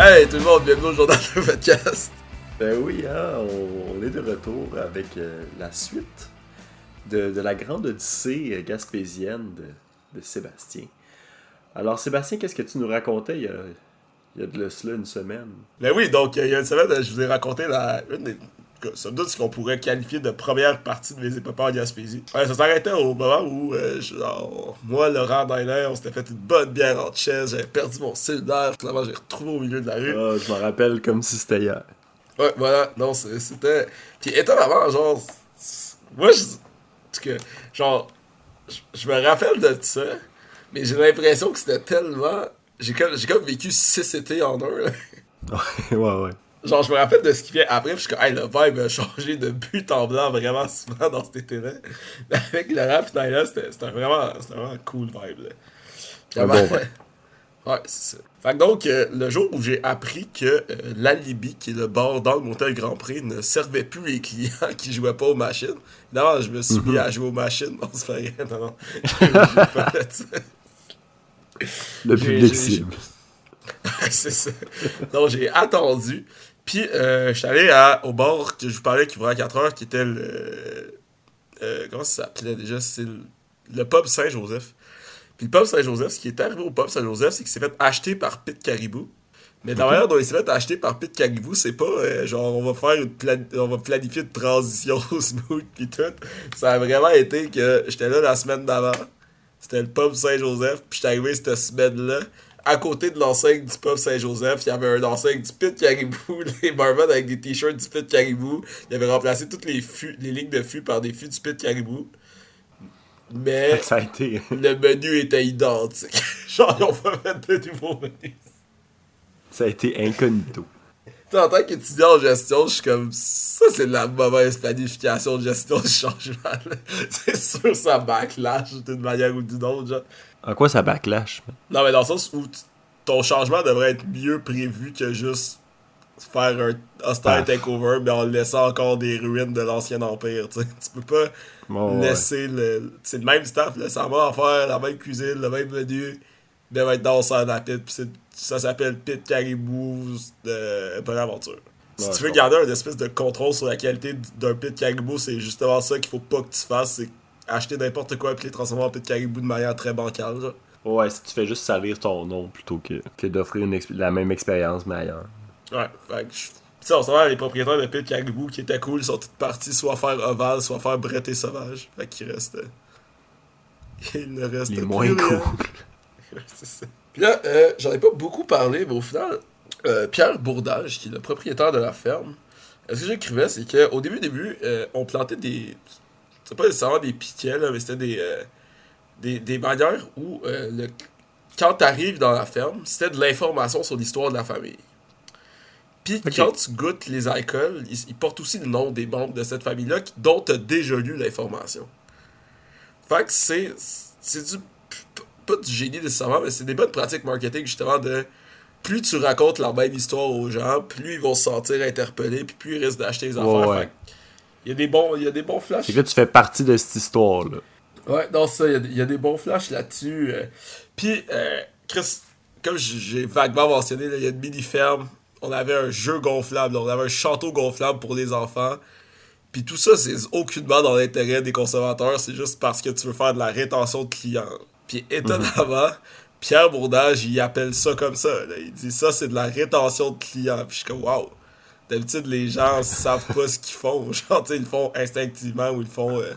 Hey tout le monde, bienvenue au journal d'un podcast. Ben oui, hein, on, on est de retour avec euh, la suite de, de la grande odyssée euh, gaspésienne de, de Sébastien. Alors Sébastien, qu'est-ce que tu nous racontais il y a, il y a de cela une semaine? Ben oui, donc il y a une semaine, je vous ai raconté la, une des, sans doute ce qu'on pourrait qualifier de première partie de mes épopées en Gaspésie. Ouais, ça s'arrêtait au moment où, euh, genre, moi, Laurent Dyler, on s'était fait une bonne bière en chaise, j'avais perdu mon cellulaire, finalement j'ai retrouvé au milieu de la rue. Ah, je m'en rappelle comme si c'était hier. Ouais, voilà, non, c'était. Puis étonnamment, genre, moi, je. parce que, genre, je- me rappelle de ça, mais j'ai l'impression que c'était tellement. J'ai comme, j'ai comme vécu 6 étés en un, là. Ouais, ouais, ouais. Genre, je me rappelle de ce qui vient après, puis je suis comme, hey, le vibe a changé de but en blanc vraiment souvent dans cet été-là. Avec pis Naila, c'était vraiment, vraiment cool vibe, là. Puis Un avant- bon vibe. Ouais, c'est ça. Fait que donc, euh, le jour où j'ai appris que euh, l'Alibi, qui est le bar dans le motel Grand Prix, ne servait plus les clients qui jouaient pas aux machines, évidemment, je me suis mis à jouer aux machines. Non, c'est pas vrai, non, non. Fait. Le public cible. c'est ça. Donc, j'ai attendu. Puis, euh, je suis allé à- au bar que je vous parlais qui ouvrait à 4 heures, qui était le. euh, comment ça s'appelait déjà? C'est le, le pub Saint-Joseph. Puis, le pub Saint-Joseph, ce qui est arrivé au pub Saint-Joseph, c'est qu'il s'est fait acheter par Pete Caribou. Mais la manière dont il s'est fait acheter par Pete Caribou, c'est pas euh, genre on va faire une plan- on va planifier une transition smooth pis tout. Ça a vraiment été que j'étais là la semaine d'avant. C'était le pub Saint-Joseph, puis j'étais arrivé cette semaine-là. À côté de l'enseigne du pub Saint-Joseph, il y avait un enseigne du Pit Caribou, les barman avec des t-shirts du Pit Caribou. Il avait remplacé toutes les, fûts, les lignes de fûts par des fûts du Pit Caribou. Mais Ça a été. le menu était identique. Genre, ils ont pas fait de nouveau menu. Ça a été incognito. En tant qu'étudiant en gestion, je suis comme ça, c'est de la mauvaise planification de gestion du changement. C'est sûr, ça backlash d'une manière ou d'une autre. Genre. En quoi ça backlash? Non, mais dans le sens où ton changement devrait être mieux prévu que juste faire un hostile Ah. takeover, mais en laissant encore des ruines de l'ancien empire. Tu sais. Tu peux pas Bon, ouais. laisser le. C'est le même staff, là, ça va en faire, la même cuisine, le même menu. Être dans ça la pit, puis c'est- ça s'appelle Pit Caribou de Bonne Aventure. Si Ouais, tu veux garder un espèce de contrôle sur la qualité d'un Pit Caribou, c'est justement ça qu'il faut pas que tu fasses, c'est acheter n'importe quoi et les transformer en Pit Caribou de manière très bancale. Genre. Ouais, si tu fais juste salir ton nom plutôt que, que d'offrir la même expérience mais ailleurs. Ouais, fait que je- Tu sais, on s'en va, les propriétaires de Pit Caribou qui étaient cool, ils sont tous partis soit faire Oval, soit faire Brett et Sauvage. Fait qu'il reste. Il ne reste Les plus moins rien. cool. C'est ça. Puis là, euh, j'en ai pas beaucoup parlé, mais au final, euh, Pierre Bourdage, qui est le propriétaire de la ferme, euh, ce que j'écrivais, c'est qu'au début, début, euh, on plantait des. C'est pas nécessairement des piquets, là, mais c'était des, euh, des. des manières où, euh, le, quand t'arrives dans la ferme, c'était de l'information sur l'histoire de la famille. Puis quand tu goûtes les alcools, ils, ils portent aussi le nom des membres de cette famille-là dont tu as déjà lu l'information. Fait que c'est. C'est du. Pas du génie nécessairement, mais c'est des bonnes pratiques marketing justement de. Plus tu racontes la même histoire aux gens, plus ils vont se sentir interpellés, puis plus ils risquent d'acheter les Ouais, affaires. ouais. Fait que Il y a des bons, il y a des bons flashs. C'est que là, tu fais partie de cette histoire-là. Ouais, non, ça, il y a des- il y, a des bons flashs là-dessus. euh. Puis, euh, Chris, comme j'ai vaguement mentionné, il y a une mini-ferme. On avait un jeu gonflable, là, on avait un château gonflable pour les enfants. Puis tout ça, c'est aucunement dans l'intérêt des consommateurs, c'est juste parce que tu veux faire de la rétention de clients. Puis étonnamment, Pierre Bourdage, il appelle ça comme ça. là. Il dit ça, c'est de la rétention de clients. Puis je suis comme, waouh. D'habitude, les gens savent pas ce qu'ils font. Genre, tu ils le font instinctivement ou ils le font. euh,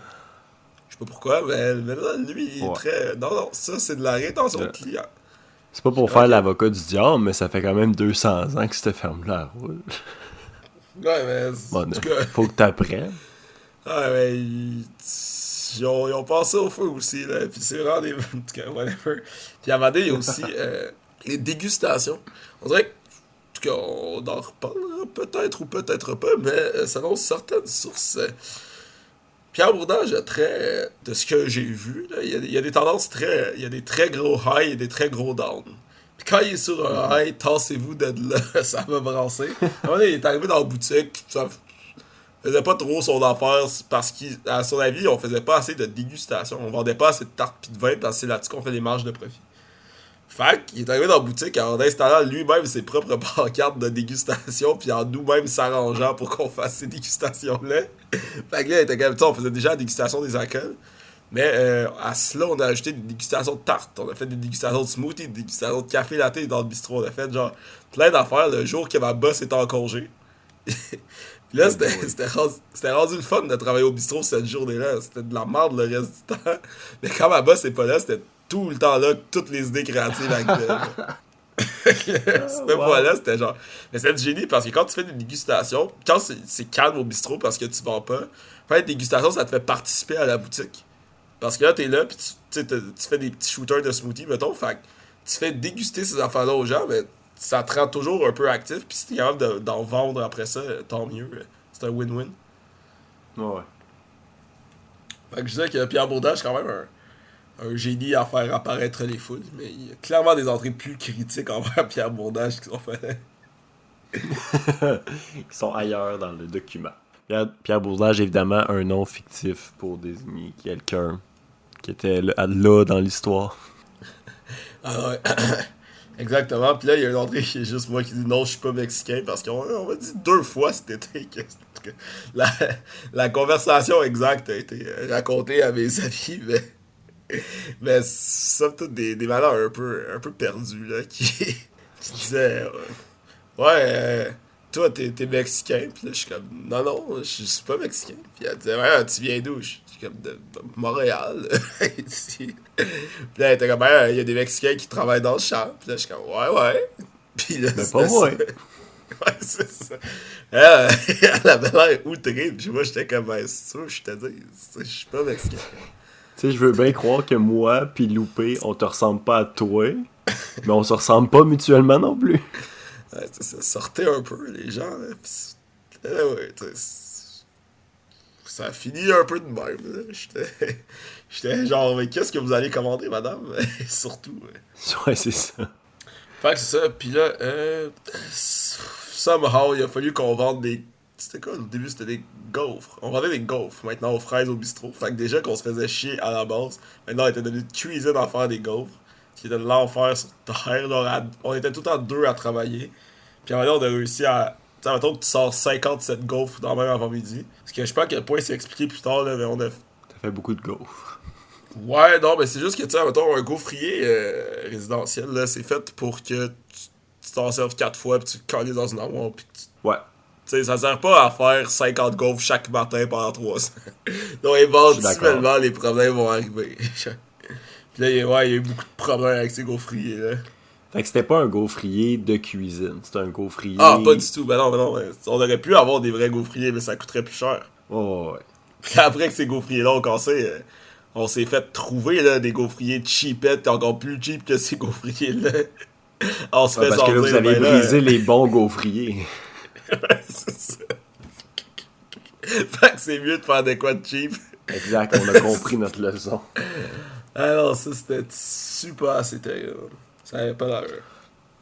je sais pas pourquoi, mais, mais là, lui, il est très. Non, non, ça, c'est de la rétention de Euh, clients. C'est pas pour faire l'avocat du diable, mais ça fait quand même 200 ans que cette ferme-là roule. Ouais, mais. Bon, en tout cas, faut que t'apprennes. Ouais, mais ils, ils ont, ils ont passé au feu aussi, là. Puis c'est vraiment des. En tout cas, whatever. Puis à un moment donné, il y a aussi euh, les dégustations. On dirait que. En tout tout cas, on en reparlera peut-être ou peut-être pas, mais euh, selon certaines sources, euh, Pierre Bourdage a très. De ce que j'ai vu, là, il, y a, il y a des tendances très. Il y a des très gros highs et des très gros downs. Puis quand il est sur un high, tassez-vous de là, ça va brasser. Il est arrivé dans la boutique, ça faisait pas trop son affaire parce qu'à son avis, on faisait pas assez de dégustation. On vendait pas assez de tartes pis de vin parce que c'est là-dessus qu'on fait des marges de profit. Fait qu'il est arrivé dans la boutique en installant lui-même ses propres pancartes de dégustation, puis en nous-mêmes s'arrangeant pour qu'on fasse ces dégustations-là. Fait que là, il était comme, sais, on faisait déjà la dégustation des alcools. Mais euh, à cela, on a ajouté des dégustations de tartes. On a fait des dégustations de smoothie, des dégustations de café latte dans le bistrot. On a fait genre plein d'affaires le jour que ma boss était en congé. Puis là, c'était c'était rendu, c'était rendu le fun de travailler au bistrot cette journée-là. C'était de la merde le reste du temps. Mais quand ma boss n'est pas là, c'était tout le temps là, toutes les idées créatives avec wow. là, c'était genre. Mais c'est du génie parce que quand tu fais des dégustations, quand c'est calme au bistrot parce que tu vends pas, faire des dégustations, ça te fait participer à la boutique. Parce que là, t'es là, puis tu, tu fais des petits shooters de smoothie, mettons, fait que tu fais déguster ces affaires-là aux gens, mais ça te rend toujours un peu actif, puis si t'es capable de- d'en vendre après ça, tant mieux. C'est un win-win. Ouais. Fait que je disais que Pierre Bourdage, c'est quand même un, un génie à faire apparaître les foules, mais il y a clairement des entrées plus critiques envers Pierre Bourdage qui sont faites. Ils sont ailleurs dans le document. Pierre, Pierre Bourdage, évidemment, un nom fictif pour désigner quelqu'un qui était là, là dans l'histoire. Ah ouais. Exactement. Puis là, il y a une entrée qui est juste moi qui dit non, je suis pas mexicain parce qu'on on m'a dit deux fois cet été que, que la, la conversation exacte a été racontée à mes amis, mais, mais ça, toutes des, des valeurs un peu, un peu perdues, là, qui, qui disaient euh, Ouais, euh, toi, t'es t'es mexicain. Puis là, je suis comme Non, non, je suis pas mexicain. Puis elle disait Ouais, tu viens d'où? Je suis comme de, de Montréal, ici. Puis là, elle était comme, il y a des Mexicains qui travaillent dans le champ. Puis là, je suis comme, ouais, ouais. Puis là, Mais pas moi. Ouais, c'est ça. Elle avait l'air outrée. Puis moi, j'étais comme, ben, c'est sûr, je te dis, je suis pas Mexicain. Tu sais, je veux bien croire que moi puis Loupé, on te ressemble pas à toi, mais on se ressemble pas mutuellement non plus. Ouais, sortait un peu, les gens. Là, puis là, ouais, ça a fini un peu de même. J'étais j'étais genre, mais qu'est-ce que vous allez commander, madame? Surtout. ouais. Ouais, c'est ça. Fait que c'est ça, pis là, euh, somehow, il a fallu qu'on vende des. C'était quoi au début C'était des gaufres. On vendait des gaufres maintenant aux fraises au bistrot. Fait que déjà qu'on se faisait chier à la base, maintenant on était devenu de cuisine à faire des gaufres. Qui était de l'enfer sur terre. on était tout le temps deux à travailler. Puis maintenant on a réussi à. Tu sais, mettons que tu sors 57 gaufres dans le même avant-midi. Parce que je sais pas à quel point c'est expliqué plus tard, là, mais on a T'as fait beaucoup de gaufres. Ouais, non, mais c'est juste que, tu sais, mettons, un gaufrier euh, résidentiel, là, c'est fait pour que tu t'en serves quatre fois, puis tu te colles dans une armoire, puis tu Ouais. Sais, ça sert pas à faire 50 gaufres chaque matin pendant 3 ans. Donc, éventuellement, les problèmes vont arriver. Puis là, il y a- ouais, il y a eu beaucoup de problèmes avec ces gaufriers, là. Fait que c'était pas un gaufrier de cuisine, c'était un gaufrier. Ah, pas du tout. Ben non, ben non. ben, on aurait pu avoir des vrais gaufriers, mais ça coûterait plus cher. Oh, ouais. Puis après que ces gaufriers-là ont cassé, euh, on s'est fait trouver là, des gaufriers cheapettes, encore plus cheap que ces gaufriers-là. on se fait parce que là, vous sortir, avez ben là, brisé les bons gaufriers. fait que c'est mieux de faire des quoi de cheap. Exact, on a compris notre leçon. Alors ça c'était super, c'était... euh, ça avait pas l'air.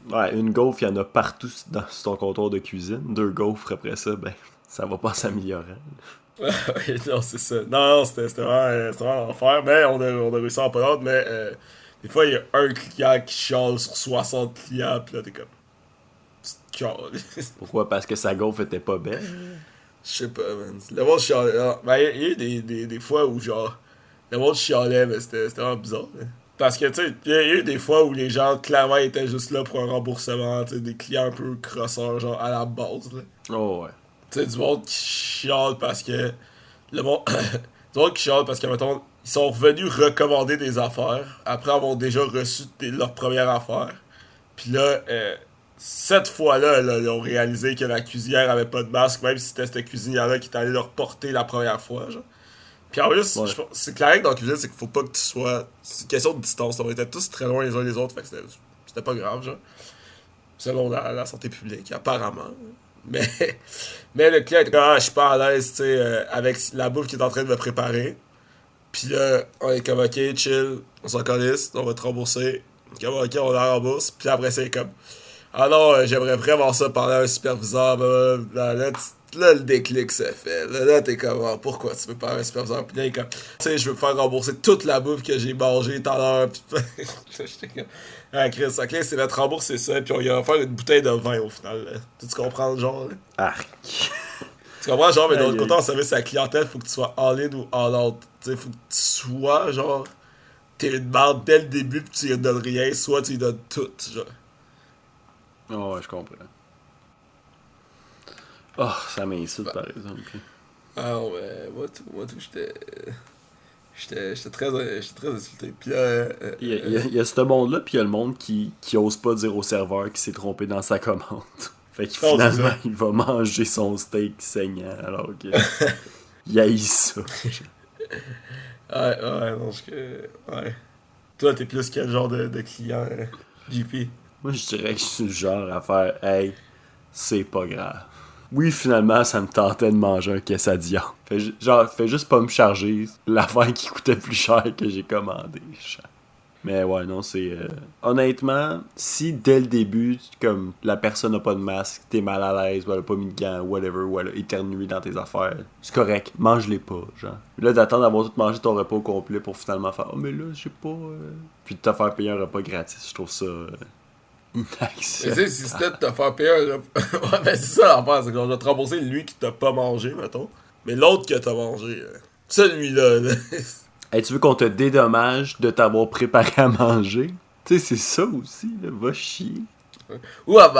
Ouais, une gaufre, il y en a partout dans, sur ton comptoir de cuisine. Deux gaufres après ça, ben, ça va pas s'améliorer. Non, c'est ça. Non, non, c'était vraiment, euh, vraiment l'enfer, mais on a, on a réussi à en pas d'autres, mais euh, des fois, il y a un client qui chiale sur 60 clients, pis là, t'es comme... Pourquoi? Parce que sa gaufre était pas belle. Je sais pas, man. Le monde chialait. ah, Ben, il y a- eu des, des, des fois où, genre, le monde chialait, mais c'était vraiment bizarre. là. Parce que, tu sais, il y a eu des fois où les gens, clairement, étaient juste là pour un remboursement, tu sais, des clients un peu crosseurs, genre, à la base, là. Oh, ouais. Tu sais, du monde qui chiale parce que. Le monde. du monde qui chiale parce que, mettons, ils sont revenus recommander des affaires après avoir déjà reçu des- leur première affaire. Puis là, euh, cette fois-là, là, ils ont réalisé que la cuisinière avait pas de masque, même si c'était cette cuisinière-là qui était allée leur porter la première fois, genre. Puis en plus, Ouais. c'est clair que dans la cuisine, c'est qu'il faut pas que tu sois. C'est une question de distance. On était tous très loin les uns des autres, fait que c'était pas grave, genre. selon la, la santé publique, apparemment. Mais, mais le client était comme, ah, je suis pas à l'aise, tu sais, euh, avec la bouffe qu'il est en train de me préparer. Puis là, on est comme, ok, chill, on s'en calisse, on va te rembourser. Comme, ok, on la rembourse. Puis après, c'est comme, ah non, euh, j'aimerais vraiment ça parler à un superviseur. blablabla. Là, là, le déclic se fait. Là, là t'es comme, Ah, pourquoi tu veux parler à un superviseur? Puis là, il est comme, tu sais, je veux me faire rembourser toute la bouffe que j'ai mangée tout à l'heure. Puis j'étais comme, ah, Chris, ok, c'est notre rembourser ça. Puis on lui a offert une bouteille de vin au final. là. Tu, comprends le genre? là? Arc. Tu comprends, genre, mais de l'autre côté, en service à la clientèle, faut que tu sois all-in ou all-out. Tu sais, faut que tu sois, genre, t'es une barre dès le début, puis tu lui donnes rien, soit tu lui donnes tout, genre. Oh, ouais, je comprends. Oh, ça m'insulte par exemple. Ah non, mais moi, tout, moi, tout, j'étais. J'étais j'étais très, j'étais très insulté. Puis là. euh, euh, Il y, a, il y a- il y a ce monde-là, puis il y a le monde qui, qui ose pas dire au serveur qu'il s'est trompé dans sa commande. Fait que c'est finalement, il va manger son steak saignant, alors que. il haït ça. Ouais, ouais, non, je. Ouais. Toi, t'es plus quel genre de, de client, euh, JP? Moi, je dirais que je suis le genre à faire Hey, c'est pas grave. Oui, finalement, ça me tentait de manger un quesadilla. Fait, genre, fais juste pas me charger l'affaire qui coûtait plus cher que j'ai commandé. Mais ouais, non, c'est. euh, Honnêtement, si dès le début, comme la personne n'a pas de masque, t'es mal à l'aise, ou elle a pas mis de gants, whatever, ou elle a éternué dans tes affaires, c'est correct, mange-les pas, genre. Là, d'attendre d'avoir tout mangé ton repas au complet pour finalement faire Oh, mais là, j'ai pas. euh, Puis de te faire payer un repas gratis, je trouve ça. euh, sais, si c'était de te faire payer un repas. ouais, ben c'est ça l'affaire, c'est qu'on va te rembourser lui qui t'a pas mangé, mettons. Mais l'autre que t'as mangé, euh, celui-là, là. Hey, tu veux qu'on te dédommage de t'avoir préparé à manger? Tu sais, c'est ça aussi, là. Va chier. Ou à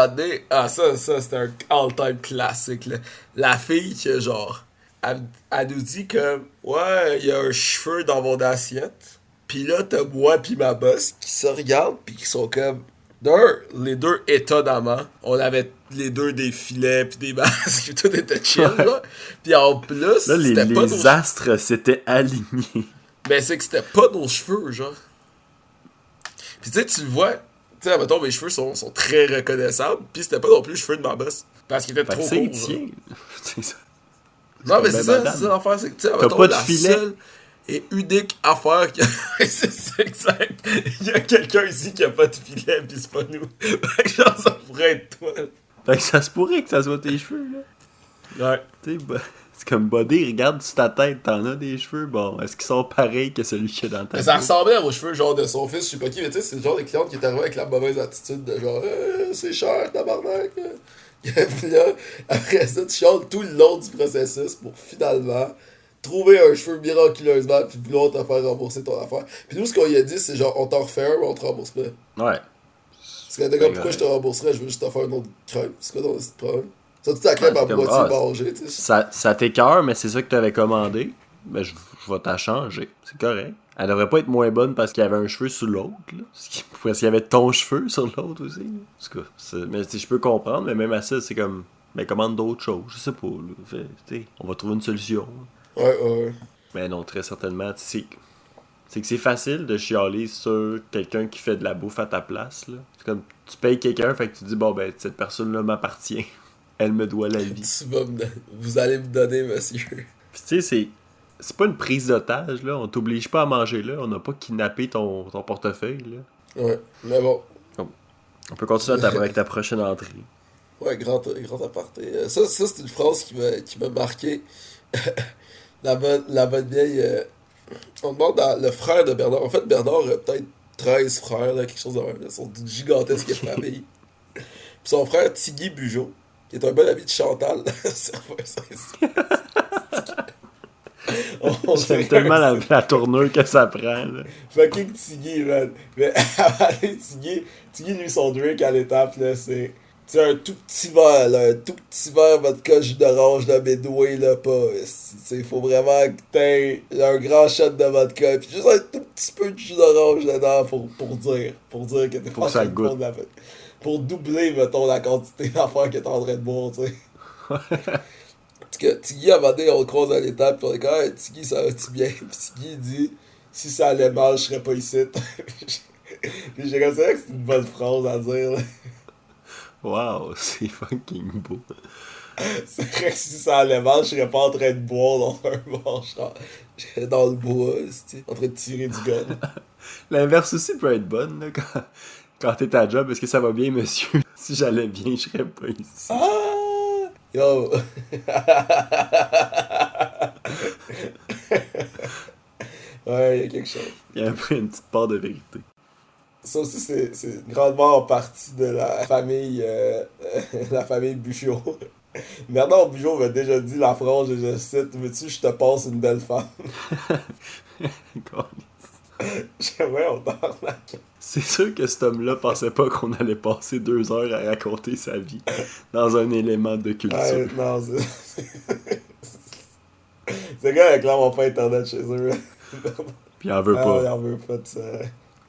ah ça, ça c'est un all-time classique. Là. La fille que genre, elle, elle nous dit que ouais, il y a un cheveu dans mon assiette. Puis là, t'as moi puis ma boss qui se regardent puis qui sont comme d'un, les deux étonnamment, on avait les deux des filets puis des masques, tout était chill là. Puis en plus, Là, les, c'était pas nos astres s'étaient alignés. mais c'est que c'était pas nos cheveux, genre. Puis tu sais, tu le vois, tu sais, mettons, mes cheveux sont, sont très reconnaissables, puis c'était pas non plus les cheveux de ma boss. Parce qu'ils étaient trop courts. C'est ça. Non, mais Ben, c'est ça, c'est ça l'affaire, c'est que, tu sais, T'as mettons, pas de la filet? seule et unique affaire que. c'est ça, exact. Il y a quelqu'un ici qui a pas de filet, puis c'est pas nous. Fait que genre, ça pourrait être toi. Fait que ça se pourrait que ça soit tes cheveux, là. Ouais. Tu sais, bah, c'est comme Buddy, regarde sur ta tête, t'en as des cheveux. Bon, est-ce qu'ils sont pareils que celui qu'il y a dans ta Mais ça tête? ressemblait aux cheveux genre de son fils, je sais pas qui, mais tu sais, c'est le genre de cliente qui est arrivé avec la mauvaise attitude de genre Euh, c'est cher, tabarnak. Puis là, après ça, tu chantes tout le long du processus pour finalement trouver un cheveu miraculeusement puis vouloir te faire rembourser ton affaire. Puis nous, ce qu'on lui a dit, c'est genre on t'en refait un, mais on te rembourse pas. Ouais. Parce que le gars, pourquoi je te rembourserais, je veux juste te faire un autre crème. C'est quoi ton petit problème? Ça, tu ta crème à comme, moitié ah, mangée, tu sais. Ça, ça t'écœure, mais c'est ça que t'avais commandé. Ben, je, je vais t'en changer. C'est correct. Elle devrait pas être moins bonne parce qu'il y avait un cheveu sur l'autre, là. Parce qu'il y avait ton cheveu sur l'autre aussi. là. En tout cas, mais je peux comprendre, mais même à ça, c'est comme. Ben, commande d'autres choses. Je sais pas, là. Fait, on va trouver une solution. là. Ouais, ouais. Mais non, très certainement. C'est que c'est facile de chialer sur quelqu'un qui fait de la bouffe à ta place, là. C'est comme. Tu payes quelqu'un, fait que tu dis, bon, ben, cette personne-là m'appartient. Elle me doit la vie. Vous allez me donner, monsieur. Puis tu sais, c'est. C'est pas une prise d'otage, là. On t'oblige pas à manger là. On n'a pas kidnappé ton, ton portefeuille, là. Ouais, mais bon. On peut continuer avec ta prochaine entrée. Ouais, grand, grand aparté. Ça, ça c'est une phrase qui m'a, qui m'a marqué. la, bonne, la bonne vieille. euh, on demande à le frère de Bernard. En fait, Bernard a peut-être 13 frères, là, quelque chose de même. Ils sont d'une gigantesque famille. Puis son frère, Tiggy Bugeaud, qui est un bon ami de Chantal. J'aime tellement la, la tournure que ça prend, là. Fucking Tiggy, man. Mais Tiggy, lui, son drink à l'étape, là, c'est. C'est un tout petit verre, là, un tout petit verre vodka jus d'orange de Midway, là, pas. Il faut vraiment que t'aies un grand shot de vodka, puis juste un tout petit peu de jus d'orange dedans pour, pour dire, pour dire que t'es pas train de la. Pour doubler, mettons, la quantité d'affaires que t'es en train de boire, tu sais. Parce que Tiggy, à un moment donné, on le croise à l'étape, puis on est comme, hey, Tiggy, ça va-tu bien? Puis Tiggy, dit, si ça allait mal, je serais pas ici. puis j'ai comme ça, que c'est une bonne phrase à dire, là. Wow, c'est fucking beau. C'est vrai que si ça allait mal, je serais pas en train de boire dans un bar. Je serais- dans le bois, en train de tirer du gun. L'inverse aussi peut être bonne, là, quand, quand t'es à job. Est-ce que ça va bien, monsieur? Si j'allais bien, je serais pas ici. Ah! Yo! ouais, il y a quelque chose. Il y a un peu une petite part de vérité. Ça aussi, c'est c'est grandement en partie de la famille, euh, la famille. Bernard Bugeaud m'a déjà dit la phrase, et je cite, Veux-tu, je te passe une belle femme? J'ai ouais, on t'arnaque. C'est sûr que cet homme-là pensait pas qu'on allait passer deux heures à raconter sa vie dans un élément de culture. Ouais, non, c'est. Ce gars a clairement pas internet chez eux. Puis il en veut Ah, pas. il en veut pas de ça.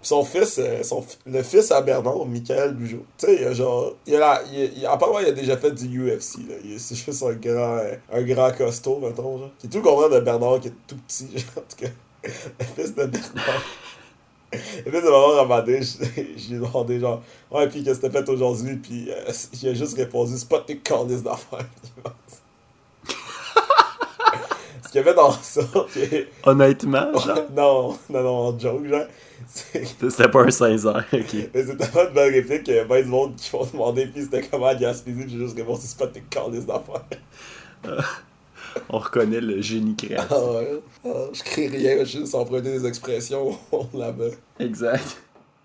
Son fils, euh, son, le fils à Bernard, Michael Bugeaud. Tu sais, il a genre. Il a la, il, il- apparemment, il a déjà fait du UFC. Là. C'est juste un grand, euh, un grand costaud, mettons. Genre. Qui est tout le contraire de Bernard, qui est tout petit. Genre, en tout cas, le fils de Bernard. Le fils de Bernard Ramadé, j'ai demandé genre, ouais, puis qu'est-ce que t'as fait aujourd'hui? Puis euh, il a juste répondu, c'est pas tes calices d'affaires. Ce qu'il y avait dans ça, Honnêtement, genre, non, non, non, en joke, genre. C'était pas un sincère, ok. mais c'est tellement de belles répliques qu'il y a bien du monde qui vont demander puis c'était comment à Gaspésie, puis j'ai juste répondu c'est pas tes calices d'affaires. On reconnaît le génie créatif. Ah ouais. Ah, je crée rien, je suis juste emprunter des expressions là-bas. Exact.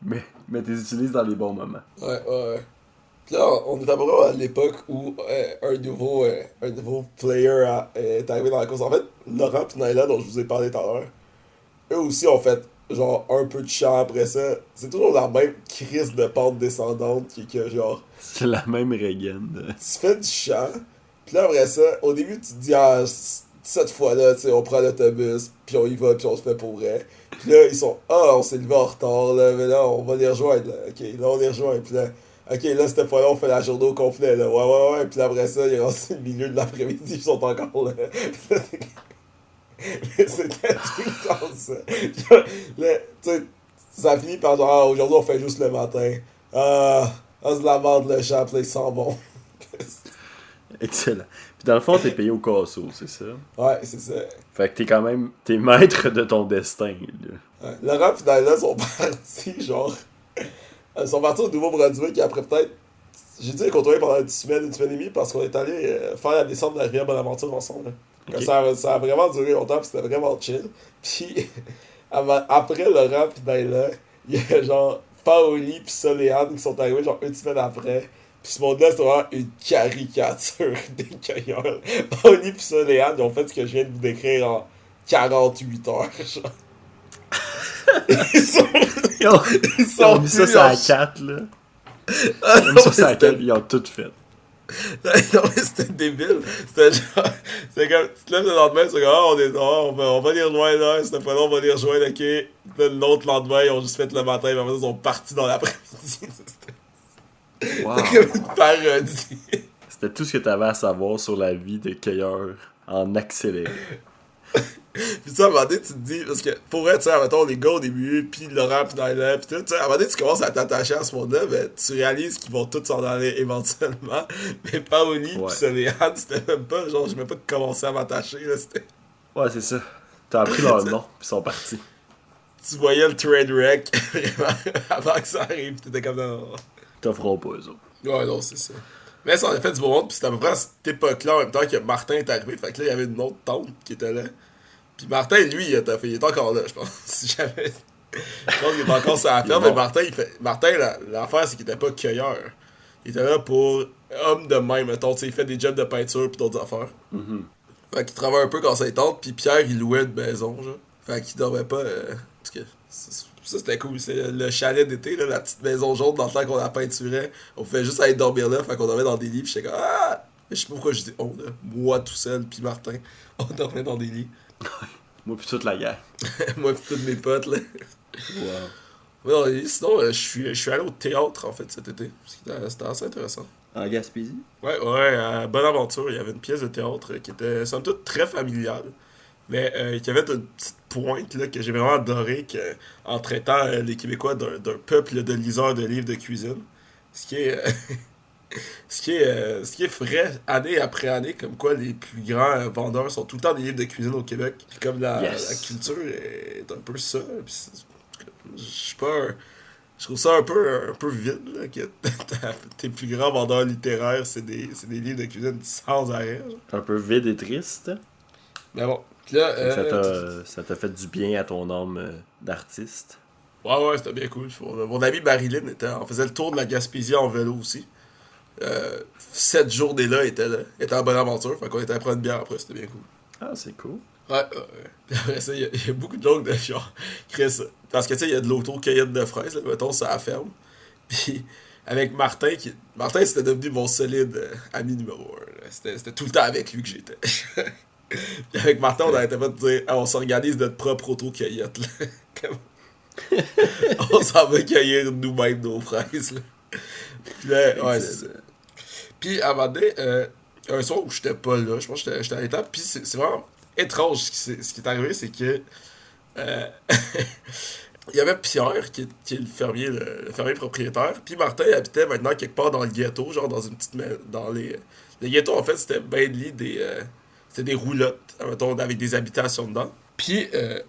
Mais, mais tu les utilises dans les bons moments. Ouais, ouais, ouais. Là, on est à peu près à l'époque où euh, un, nouveau, euh, un nouveau player a- est arrivé dans la course. En fait, Laurent et Naila, dont je vous ai parlé tout à l'heure, eux aussi ont fait genre un peu de chant après ça. C'est toujours la même crise de pente descendante qui est que genre. C'est la même Reagan. tu fais du chant, puis là après ça, au début tu te dis ah cette fois-là, tu sais, on prend l'autobus, puis on y va, puis on se fait pour vrai. Puis là ils sont ah on s'est levé en retard là, mais là on va les rejoindre. Là. Ok, là on les rejoint, puis là ok là cette fois-là on fait la journée au complet là, ouais ouais ouais, puis après ça il est rendu le milieu de l'après-midi, ils sont encore là. Mais C'était tout le temps ça. Puis là, là, tu sais, ça finit par genre ah, aujourd'hui on fait juste le matin. Ah, ah c'est de la merde le là ils s'en vont. Excellent. Puis dans le fond, t'es payé au casseau, c'est ça? Ouais, c'est ça. Fait que t'es quand même. T'es maître de ton destin, là. Ouais. Laurent et Naila sont partis, genre. Ils sont partis au Nouveau-Brunswick et après peut-être. J'ai dû les côtoyer pendant une semaine, une semaine et demie parce qu'on est allé euh, faire la descente de la rivière Bonaventure ensemble. là. Ok. Ça, a, ça a vraiment duré longtemps puis c'était vraiment chill. Puis après Laurent et Naila, il y a genre Paoli puis Soléane qui sont arrivés genre une semaine après. Puis ce monde-là, c'est vraiment une caricature des cueilleurs. Paoli puis Soléane, ils ont fait ce que je viens de vous décrire en 48 heures. Genre. Ils sont, Ils ont, ils ont mis ça sur la ch- 4, là. Ah, Ils ont mis ça sur la mais 4, ils ont tout fait. c'était- non, mais c'était débile. C'était genre. C'était comme. Tu te lèves le lendemain, c'est comme. Ah, on, est, ah, on, va, on va les rejoindre, là. C'était pas long, on va les rejoindre, ok. L'autre lendemain, ils ont juste fait le matin, mais après ils sont partis dans l'après-midi. C'était Wow. comme une parodie. C'était tout ce que t'avais à savoir sur la vie de cueilleur en accéléré. Puis tu sais, à un moment donné, tu te dis, parce que pour vrai, tu sais, mettons, les gars au début, puis Laurent, puis Naila, puis tout, tu sais, à un moment donné, tu commences à t'attacher à ce monde-là, mais tu réalises qu'ils vont tous s'en aller éventuellement. Mais Paoli, Ouais. puis Soléane, c'était même pas, genre, j'ai même pas commencé à m'attacher, là, c'était. Ouais, c'est ça. T'as appris leur nom, puis ils sont partis. Tu voyais le train wreck vraiment avant que ça arrive, t'étais comme non. T'offront pas, eux autres. Ouais, non, c'est ça. Mais ça, on a fait du beau monde, puis c'était à peu près à cette époque-là, en même temps que Martin est arrivé. Fait que là, il y avait une autre tante qui était là. Puis Martin, lui, il était encore là, je pense. Si jamais. Je pense qu'il est encore sur la est ferme, mais. Martin, il fait... Martin la- l'affaire, c'est qu'il était pas cueilleur. Il était là pour homme de main, mettons. Tu sais, il fait des jobs de peinture puis d'autres affaires. Fait qu'il travaille un peu quand ça tente, puis Pierre, il louait une maison, genre. Fait qu'il dormait pas. euh, Parce que c'est- ça, c'était cool. C'est le chalet d'été, la petite maison jaune dans le temps qu'on la peinturait. On pouvait juste aller dormir là, fait qu'on dormait dans des lits, puis j'étais comme Ah! Je sais pas pourquoi je dis on, là. Moi tout seul, puis Martin. On dormait dans des lits. Moi, puis toute la guerre. Moi, puis tous mes potes, là. Wow. Non, sinon, euh, je suis je suis allé au théâtre, en fait, cet été. C'était c'était assez intéressant. En Gaspésie? Ouais, ouais, à Bonaventure, il y avait une pièce de théâtre qui était, somme toute, très familiale, mais euh, qui avait une petite pointe là, que j'ai vraiment adoré que, en traitant euh, les Québécois d'un d'un peuple de liseurs de livres de cuisine. Ce qui est. ce qui est, euh, ce qui est vrai année après année, comme quoi les plus grands euh, vendeurs sont tout le temps des livres de cuisine au Québec. Puis comme la, Yes. la culture est un peu ça. Je suis pas. un- Je trouve ça un peu, un peu vide, là, que tes plus grands vendeurs littéraires, c'est des, c'est des livres de cuisine sans arrêt. genre. Un peu vide et triste. Mais bon. Puis là, Ça euh, t'a ça t'a fait du bien à ton âme d'artiste. Ouais, ouais, c'était bien cool. Mon, mon ami Marilyn était, on faisait le tour de la Gaspésie en vélo aussi. Euh, sept journées-là, il était là. Était en bonne aventure. Fait qu'on était à prendre une bière après, c'était bien cool. Ah, c'est cool. Ouais, ouais, après ça, il y, a- il y a beaucoup de jokes de genre. Chris, parce que tu sais, il y a de l'auto-cueillette de fraises, là, mettons, ça la ferme. Puis avec Martin, qui. Martin, c'était devenu mon solide euh, ami numéro un. là. C'était c'était tout le temps avec lui que j'étais. Puis avec Martin, on arrêtait pas de dire, Ah, on s'organise notre propre auto-cueillette, on s'en va cueillir nous-mêmes nos fraises, là. Puis là, ouais, c'est ça. Puis à un euh, un soir où j'étais pas là, je pense que j'étais- à l'étape, puis c'est vraiment étrange ce qui, est arrivé, c'est que. euh, Il y avait Pierre, qui est, qui le fermier, le, le fermier propriétaire, puis Martin habitait maintenant quelque part dans le ghetto, genre dans une petite. dans les. Les ghettos, en fait, c'était mainly des. euh, c'était des roulottes, avec des habitations dedans. Puis, euh,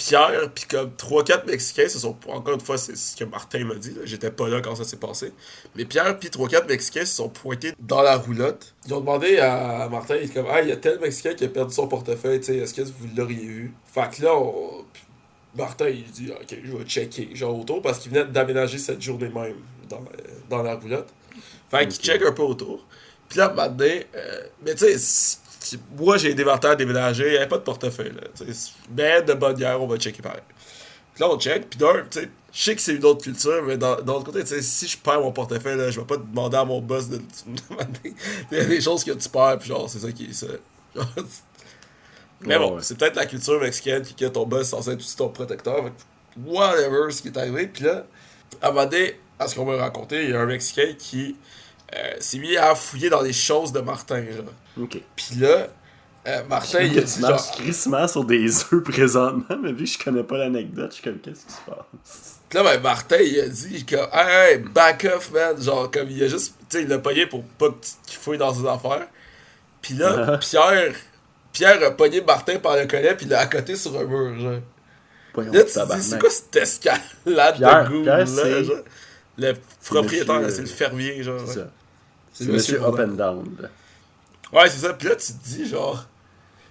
Pierre, puis comme 3-4 Mexicains, ce sont, encore une fois, c'est ce que Martin m'a dit, j'étais pas là quand ça s'est passé, mais Pierre, puis 3-4 Mexicains se sont pointés dans la roulotte. Ils ont demandé à Martin, il est comme, ah, il y a tel Mexicain qui a perdu son portefeuille, tu sais, est-ce que vous l'auriez vu? Fait que là, on- Martin, il dit, ok, je vais checker, genre autour, parce qu'il venait d'aménager cette journée même dans, dans la roulotte. Fait qu'il check un peu autour. Puis là, maintenant, euh, mais tu sais, moi j'ai des à déménager, il n'y avait pas de portefeuille. Là, mais de bonne guerre, on va checker pareil. Puis là, on check, puis d'un, je sais que c'est une autre culture, mais d'un autre côté, si je perds mon portefeuille, là, je vais pas demander à mon boss de de me demander. Il y a des choses que tu perds, puis genre, c'est ça qui est ça. Genre, mais bon, ouais. c'est peut-être la culture mexicaine qui que ton boss est censé être aussi ton protecteur. whatever ce qui est arrivé. Puis là, à un moment donné, à ce qu'on m'a raconté, il y a un Mexicain qui euh, s'est mis à fouiller dans les choses de Martin. Genre. Ok. Puis là, euh, Martin, il a dit genre. crissement sur des œufs présentement, mais vu que je connais pas l'anecdote, je suis comme, qu'est-ce qui se passe? Puis là, ben, Martin, il a dit comme, hey, back off, man. Genre, comme il a juste, tu sais, il l'a pogné pour pas qu'il fouille dans ses affaires. Puis là, Pierre, Pierre a pogné Martin par le collet, puis il l'a accoté sur un mur, genre. Voyons, Là, tu dis, c'est quoi cette escalade Pierre- de goût, là, genre? Le propriétaire, c'est le fermier, genre. C'est ouais. ça. C'est monsieur up and down. Ouais, c'est ça. Puis là, tu te dis, genre.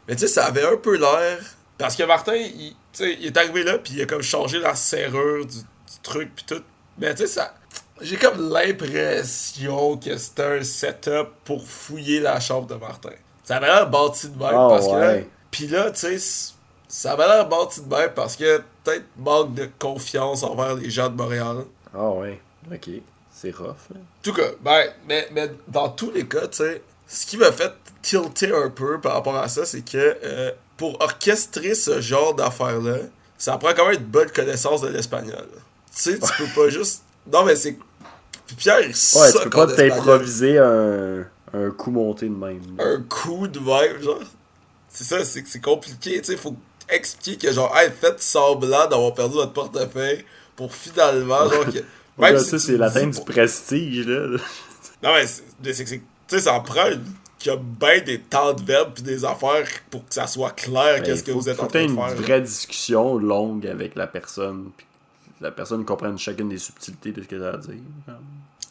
Mais tu sais, ça avait un peu l'air. Parce que Martin, il, tu sais, il est arrivé là, puis il a comme changé la serrure du, du truc, puis tout. Mais tu sais, ça. J'ai comme l'impression que c'était un setup pour fouiller la chambre de Martin. Ça avait l'air bâti de même Ah, parce que. Puis là, tu sais, ça avait l'air bâti de même parce que peut-être manque de confiance envers les gens de Montréal. Ah ouais, ok. C'est rough, là. En tout cas, ben, mais, mais dans tous les cas, tu sais, ce qui m'a fait tilter un peu par rapport à ça, c'est que euh, pour orchestrer ce genre d'affaires-là, ça prend quand même une bonne connaissance de l'espagnol. Tu sais, tu peux pas juste. Non, mais c'est. Puis Pierre, il Ouais, tu peux pas t'improviser un, un coup monté de même. là. Un coup de même, genre. C'est ça, c'est c'est compliqué, tu sais, faut expliquer que, genre, hey, faites semblant d'avoir perdu votre portefeuille pour finalement, genre, que. Ouais, c'est dis l'atteinte du prestige, là. Non, mais c'est- que c'est. Tu sais, ça en prend une, qui a bien des temps de verbe puis des affaires pour que ça soit clair qu'est-ce que vous êtes en train de une faire. vraie discussion longue avec la personne, puis la personne comprenne chacune des subtilités de ce que t'as à dire.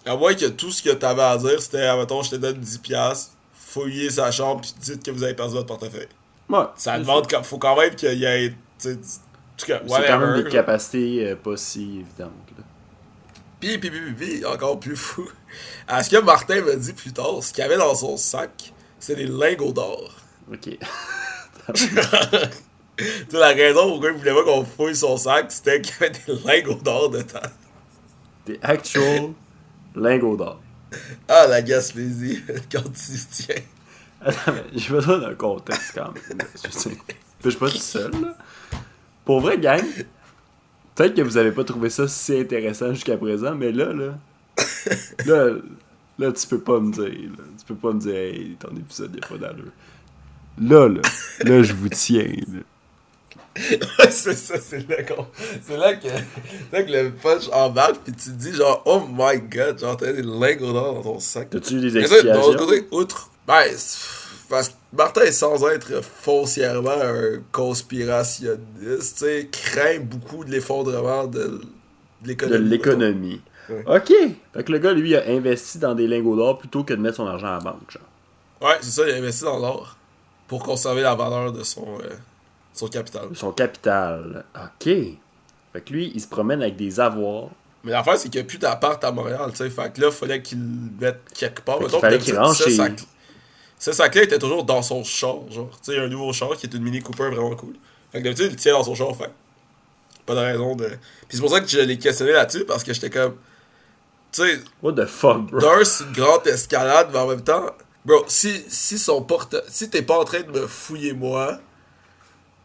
À moins que tout ce que t'avais à dire, c'était, admettons, je te donne 10$, fouillez sa chambre puis dites que vous avez perdu votre portefeuille. Ouais, Ça demande, comme, faut quand même qu'il y ait. C'est quand même des capacités euh, pas si évidentes. Là. Puis, puis, puis, puis, encore plus fou. À ce que Martin m'a dit plus tard, ce qu'il y avait dans son sac, c'était des lingots d'or. Ok. Tu sais, la raison pourquoi il voulait pas qu'on fouille son sac, c'était qu'il y avait des lingots d'or dedans. Des actual lingots d'or. Ah, la Gaspésie, quand tu tiens. Attends, mais j'ai besoin d'un contexte quand même. Je sais. Je suis pas tout seul, là. Pour vrai, gang, peut-être que vous avez pas trouvé ça si intéressant jusqu'à présent, mais là, là, là, là, tu peux pas me dire, là, tu peux pas me dire, hey, ton épisode y'a pas d'allure. Là, là, là, je vous tiens, là. Ouais, c'est ça, c'est là qu'on. C'est là que, c'est là que le punch embarque, puis tu te dis genre, oh my god, genre, t'as des lingots d'or dans ton sac. T'as-tu des explications? côté, outre. Ben, parce que Martin est sans être foncièrement un conspirationniste, tu craint beaucoup de l'effondrement de De l'économie. l'économie. Ouais. Ok. Fait que le gars, lui, a investi dans des lingots d'or plutôt que de mettre son argent à la banque, genre. Ouais, c'est ça, il a investi dans l'or pour conserver la valeur de son, euh, son capital. De son capital. Ok. Fait que lui, il se promène avec des avoirs. Mais l'affaire, c'est qu'il n'y a plus d'appart à Montréal, tu sais. Fait que là, il fallait qu'il le mette quelque part. Fait Mettons, fallait qu'il rentre ça, chez- sa cl- Ça, sa clé était toujours dans son char, genre. Tu sais, il y a un nouveau char qui est une Mini Cooper vraiment cool. Fait que d'habitude, il le tient dans son char, fait. Pas de raison de. Puis c'est pour ça que je l'ai questionné là-dessus, parce que j'étais comme. Tu sais, What the fuck, bro? d'un, c'est une grande escalade, mais en même temps, bro, si, si son porte. Si t'es pas en train de me fouiller moi,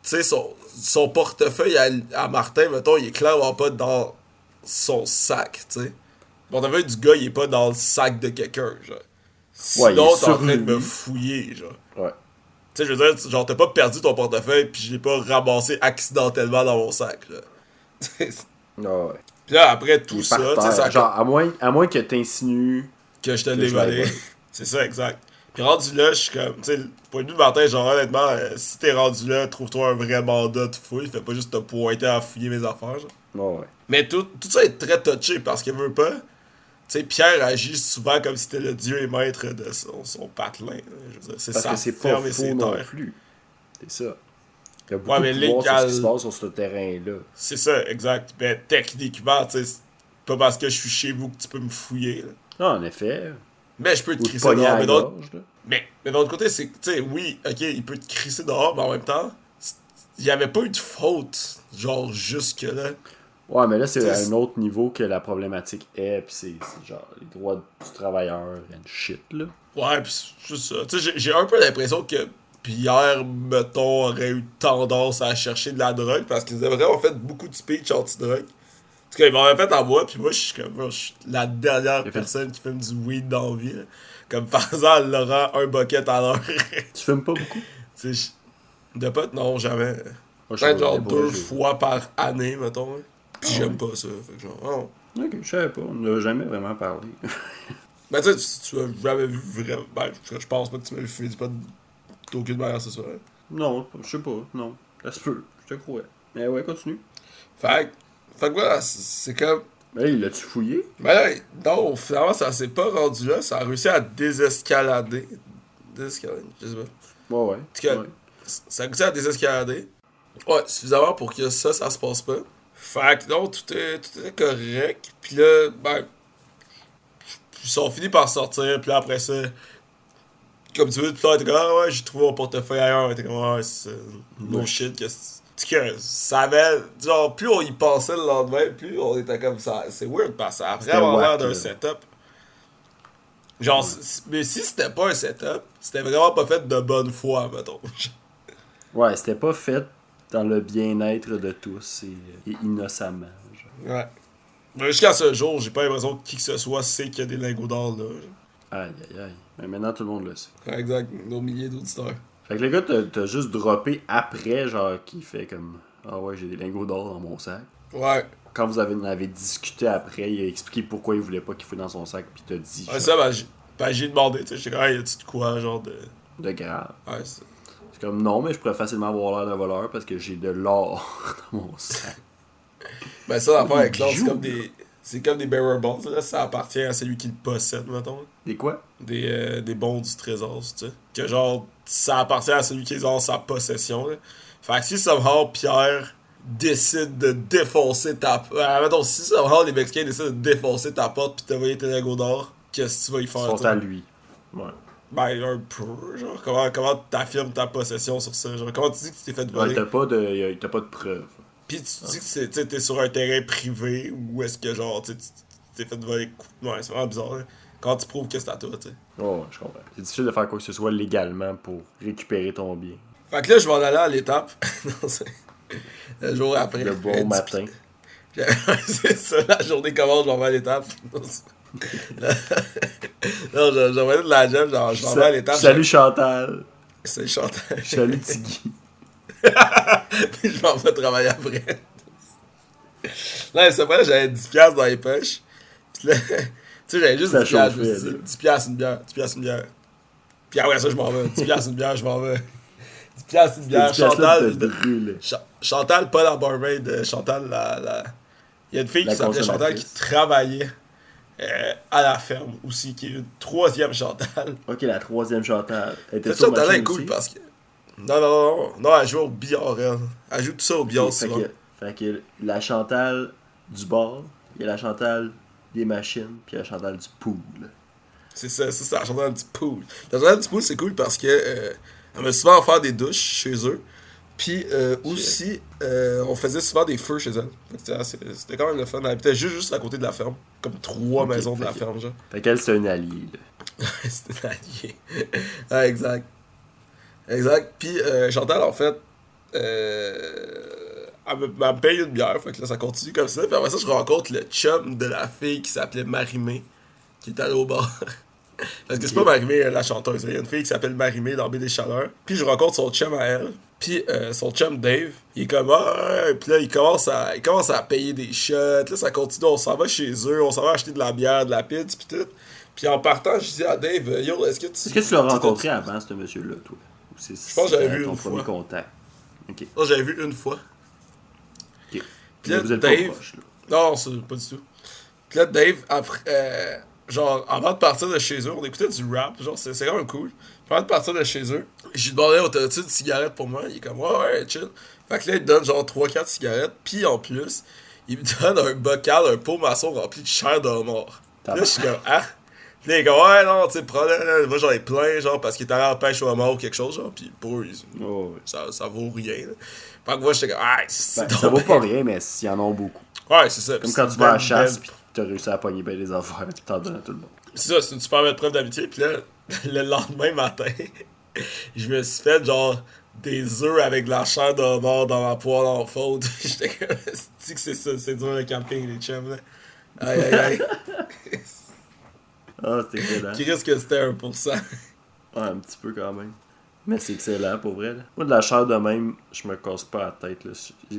tu sais, son, son portefeuille à, à Martin, mettons, il est clairement pas dans son sac, tu sais. Le portefeuille du gars, il est pas dans le sac de quelqu'un, genre. Sinon, Ouais, t'es en train de me fouiller, genre. Ouais. Tu sais, je veux dire, genre, t'as pas perdu ton portefeuille, puis je l'ai pas ramassé accidentellement dans mon sac, là. Ah ouais. puis là, après tout ça, tu sais, ça Genre, à moins, à moins que t'insinues. que je te l'ai. C'est ça, exact. Puis rendu là, je suis comme, tu sais, le point de vue de Martin, genre, honnêtement, euh, si t'es rendu là, trouve-toi un vrai mandat de fouille, fais pas juste te pointer à fouiller mes affaires, genre. Ouais, ouais. Mais tout, tout ça est très touché parce qu'il veut pas. Sais, Pierre agit souvent comme si c'était le dieu et maître de son, son patelin. c'est Parce que c'est pas faux non plus. C'est ça. Il y a beaucoup Ouais, de pouvoir sur ce légal- qui se passe sur ce terrain-là. C'est ça, exact. Mais techniquement, tu sais, c'est pas parce que je suis chez vous que tu peux me fouiller. Non, en effet. Mais je peux te Ou crisser dehors. Mais gorge. Mais, mais d'un autre côté, c'est que, tu sais, oui, ok, il peut te crisser dehors, mais en même temps, il n'y avait pas eu de faute, genre, jusque-là. Ouais, mais là, c'est à un autre niveau que la problématique est, pis c'est genre les droits du travailleur and shit, là. Ouais, pis c'est juste ça. Tu sais, j'ai- un peu l'impression que Pierre, mettons, aurait eu tendance à chercher de la drogue parce qu'ils avaient vraiment fait beaucoup de speech anti-drogue. Parce qu'ils m'avaient fait à moi, puis moi, je suis comme, moi, je suis la dernière personne qui fume du weed dans la vie. là. Comme faisant à Laurent un bucket à l'heure. Tu fumes pas beaucoup? De pote, non, jamais. Peut-être genre deux fois par année, mettons. hein. Puis Ah j'aime pas ça. Fait que genre, oh. Ok, je savais pas, on n'a jamais vraiment parlé. Ben tu sais, tu, as jamais vu vraiment. Ben, je, pense pas que tu m'as fumer du pot d'aucune manière, c'est ça. hein. non, je sais pas, non. Ça se peut, je te crois. Mais ouais, continue. Fait que, fait que voilà, c'est- comme. Mais il l'a-tu fouillé? Ben là, non, finalement, ça s'est pas rendu là. Ça a réussi à désescalader. Désescalader, je sais pas. Ouais, ouais. tout cas, ouais. Ça a réussi à désescalader. Ouais, suffisamment pour que ça, ça se passe pas. Fait que non, tout est, tout est correct. Puis là, ben. Ils sont finis par sortir. Puis là, après ça. Comme tu veux, tout à l'heure, ah ouais, j'ai trouvé mon portefeuille ailleurs. T'es comme, ah c'est no Ouais. shit. Que que ça avait. Genre, plus on y pensait le lendemain, plus on était comme ça. C'est weird parce que ça a C'était vraiment l'air d'un setup. Genre, mais si c'était pas un setup, c'était vraiment pas fait de bonne foi, mettons. Ouais, c'était pas fait dans le bien-être de tous et, et innocemment. genre. Ouais. Mais jusqu'à ce jour, j'ai pas l'impression que qui que ce soit sait qu'il y a des lingots d'or là. Aïe, aïe, aïe. Mais maintenant, tout le monde le sait. Ouais, Exact, nos milliers d'auditeurs. Fait que le gars t'a t'a juste droppé après, genre, qui fait comme Ah ouais, j'ai des lingots d'or dans mon sac. Ouais. Quand vous avez, en avez discuté après, il a expliqué pourquoi il voulait pas qu'il fouille dans son sac, puis il t'a dit Ouais, genre, ça, ben, j'ai ben, j'ai demandé, tu sais, j'étais comme, hey, y a-tu de quoi, genre de. de grave. Ouais, c'est. Comme non, mais je pourrais facilement avoir l'air d'un voleur parce que j'ai de l'or dans mon sac. Ben, ça, l'affaire avec l'or, c'est comme des. C'est comme des bearer bonds, là, ça appartient à celui qui le possède, mettons. Des quoi? Des, euh, des bons du trésor, tu sais. Que genre, ça appartient à celui qui est dans sa possession, là. Fait que si somehow Pierre décide de défoncer ta. Euh, mettons, si somehow les Mexicains décident de défoncer ta porte pis t'envoyer tes lingots d'or, qu'est-ce que tu vas y Ils faire, sont toi? à lui. Ouais. Ben, un peu, genre, comment, comment t'affirmes ta possession sur ça? Genre, comment tu dis que tu t'es fait Ouais, voler? t'as pas de, t'as pas de preuves. Pis tu dis que t'es sur un terrain privé ou est-ce que, genre, tu t'es fait voler. Ouais, c'est vraiment bizarre, hein. Quand tu prouves que c'est à toi, tu sais? Oh, ouais, je comprends. C'est difficile de faire quoi que ce soit légalement pour récupérer ton bien. Fait que là, je vais en aller à l'étape. Le jour après. Le bon matin. c'est ça, la journée commence, je vais à l'étape. Non, c'est- non, je, je vais aller de la job, genre, je m'en vais à. Salut Chantal. C'est Chantal. Salut Tiggy. Puis je m'en vais travailler après. Là, c'est vrai, j'avais 10$ piastres dans les poches. Puis là, tu sais, j'avais juste Ça 10$, piastres, je me chauffait, suis dit, là. 10$ piastres, une bière, 10$ piastres, une bière. Puis après ça, je m'en vais. 10$ piastres, une bière, je m'en vais. 10$ piastres, une bière. Chantal, Chantal, pas la barmaid, euh, Chantal, la, la... Il y a une fille La qui s'appelait Chantal qui travaillait euh, à la ferme aussi, qui est une troisième Chantal. Ok, la troisième Chantal. Elle était Cette sur Chantal est cool aussi? parce que. Non, non, non, non, elle joue au billard, elle. Elle joue tout ça au billard, Ok, fait, que, fait que la Chantal du bar, il y a la Chantal des machines, puis la Chantal du pool. C'est ça, ça c'est la Chantal du pool. La Chantal du pool, c'est cool parce que. Euh, on va souvent faire des douches chez eux. Puis euh, aussi, euh, on faisait souvent des feux chez elle. C'était quand même le fun. Elle habitait juste, juste à côté de la ferme. Comme trois maisons de la que- ferme, genre. Fait qu'elle, c'est un allié. Là. C'était allié. ouais, exact. Exact. Puis euh, Chantal, en fait, euh, elle, me, elle me paye une bière. Fait que là, ça continue comme ça. Puis après ça, je rencontre le chum de la fille qui s'appelait Marimé, qui est allée au bar. Parce que c'est pas Marimé, la chanteuse. Il y a une fille qui s'appelle Marimé dans B des Chaleurs. Puis je rencontre son chum à elle. Puis euh, son chum Dave, il est comme ah. Puis là, il commence, à, il commence à payer des shots. Là, ça continue. On s'en va chez eux. On s'en va acheter de la bière, de la pizza, puis tout. Puis en partant, je dis à Dave, euh, yo, est-ce que tu. Est-ce que tu l'as rencontré avant, ce monsieur-là, toi? Ou c'est- Je pense que j'avais vu ton une premier fois. contact? Ok. Non, j'avais vu une fois. ok. Puis là, vous êtes Dave- pas proches, là. Non, c'est pas du tout. Puis là, Dave, après, euh, genre, avant de partir de chez eux, on écoutait du rap, genre, c'est c'est quand même cool. Avant de partir de chez eux, j'ai demandé, oh, t'as-tu une cigarette pour moi? Il est comme, ouais, ouais, chill. Fait que là, il me donne genre 3-4 cigarettes, puis en plus, il me donne un bocal, un pot maçon rempli de chair de là, je suis comme, ah! Puis là, il est comme, ouais, non, tu sais, prends-le, moi j'en ai plein, genre, parce qu'il est allé en pêche au homard ou quelque chose, genre, puis pour eux, Oh, ça, ça vaut rien, là. Fait que moi, j'étais comme, ah, c'est Ben, ça vaut pas rien, mais s'il y en a beaucoup. Ouais, c'est ça. Comme quand tu vas à la chasse, puis t'as réussi à pogner bien des affaires, puis t'en donnes à tout le monde. C'est ça, c'est une super belle preuve d'amitié. Puis là, le lendemain matin, je me suis fait genre des œufs avec de la chair de homard dans ma poêle en faute. J'étais comme, que c'est ça, c'est dur le camping, les chums, là? Aïe, aïe, aïe. Ah, c'est excellent. Qui risque que c'était 1%? Ouais, un petit peu quand même. Mais c'est excellent pour vrai. Là. Moi, de la chair de même, je me casse pas la tête.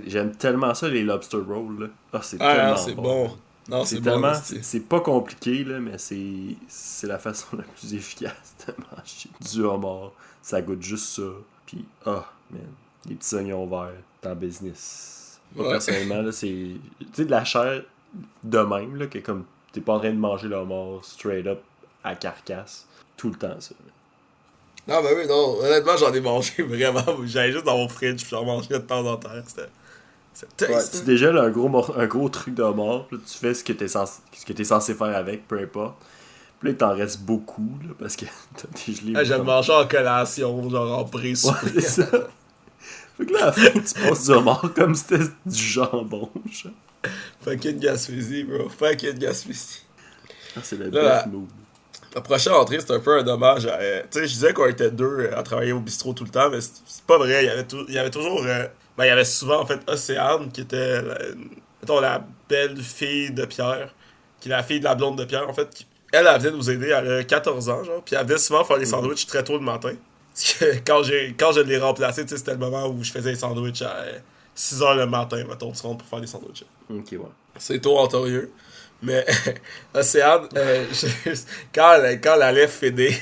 J'aime tellement ça, les lobster rolls. Là. Ah, c'est Ah, tellement c'est bon. Non, C'est tellement. c'est pas compliqué, là, mais c'est la façon la plus efficace de manger du homard. Ça goûte juste ça. Puis, ah, man, les petits oignons verts, dans business. Moi, Ouais. personnellement, là, c'est. Tu sais, de la chair de même, là, que comme t'es pas en train de manger le homard straight up à carcasse. Tout le temps, ça. Non, mais oui, non. Honnêtement, j'en ai mangé vraiment. J'allais juste dans mon fridge, puis j'en mangeais de temps en temps. C'était. Ouais, tu déjà là, un gros, mor- un gros truc de mort, tu fais ce que t'es censé, ce que t'es censé faire avec, peu importe. Puis là, il t'en reste beaucoup, là, parce que t'as dégelé. Ah, J'aime manger en collation, genre en pré Ouais, c'est ça. Fait que là, à la fin, tu passes du homard comme si c'était du jambon, genre. Fucking Gaspésie, bro. Fucking Gaspésie. Ah, c'est le Là, best move. La prochaine entrée, c'est un peu un dommage. à, euh, tu sais, je disais qu'on était deux à travailler au bistrot tout le temps, mais c'est pas vrai. Il y avait, tou- il y avait toujours. euh, ben, il y avait souvent, en fait, Océane, qui était, la, mettons, la belle fille de Pierre, qui est la fille de la blonde de Pierre, en fait. qui- elle, elle venait nous aider, elle a 14 ans, genre, puis elle venait souvent faire des sandwichs très tôt le matin. Que quand, j'ai, quand je l'ai remplacé, c'était le moment où je faisais des sandwichs à euh, 6h le matin, mettons, tu rentres pour faire des sandwichs. Ok, ouais. C'est tôt Ontario. Mais Océane, euh, je- quand, elle, quand elle allait finir,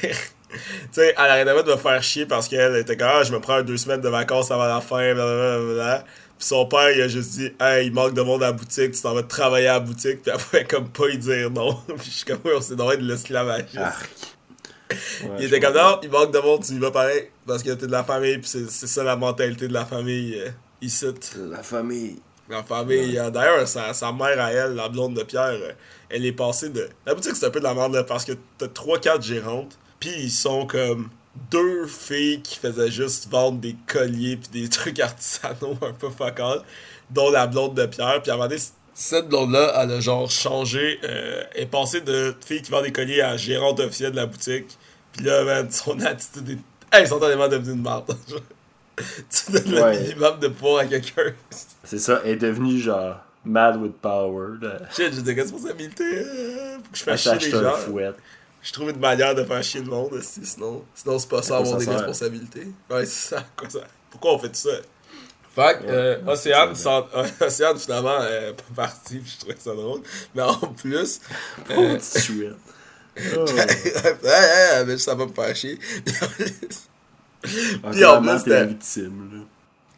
sais, elle arrêtait pas de me faire chier parce qu'elle était comme Ah, je me prends deux semaines de vacances avant la fin, blablabla. Puis son père, il a juste dit Hey, il manque de monde à la boutique, tu t'en vas travailler à la boutique. Puis elle pouvait comme pas y dire non. Puis je suis comme Oui, on s'est donné de. Ouais, il était comme. Non, il manque de monde, tu y vas pareil. Parce que t'es de la famille, puis c'est c'est ça la mentalité de la famille euh, ici. La famille. La famille. euh, D'ailleurs, sa, sa mère à elle, la blonde de Pierre, euh, elle est passée de. La boutique, c'est un peu de la merde là, parce que t'as 3-4 gérantes, puis ils sont comme deux filles qui faisaient juste vendre des colliers puis des trucs artisanaux un peu fuck all, dont la blonde de Pierre. Puis à un moment donné, cette blonde-là, elle a genre changé. Euh, est passée de fille qui vend des colliers à gérante officielle de la boutique. Puis là, man, son attitude est instantanément devenue une merde. tu donnes Ouais. le minimum de pouvoir à quelqu'un. C'est ça, elle est devenue genre mad with power. Shit, j'ai des responsabilités. euh, faut que je fasse chier les gens. Je trouve une manière de faire chier le monde aussi, sinon, sinon c'est pas ça avoir des responsabilités. Ouais, c'est ça, quoi ça. Pourquoi on fait tout ça? Fait que, euh, Océane, Océane, finalement, est pas partie, puis je trouvais ça drôle. Mais en plus, Oh, euh. Oh. ouais, ouais, mais ça va me faire chier. Puis en plus, t'es victime, là.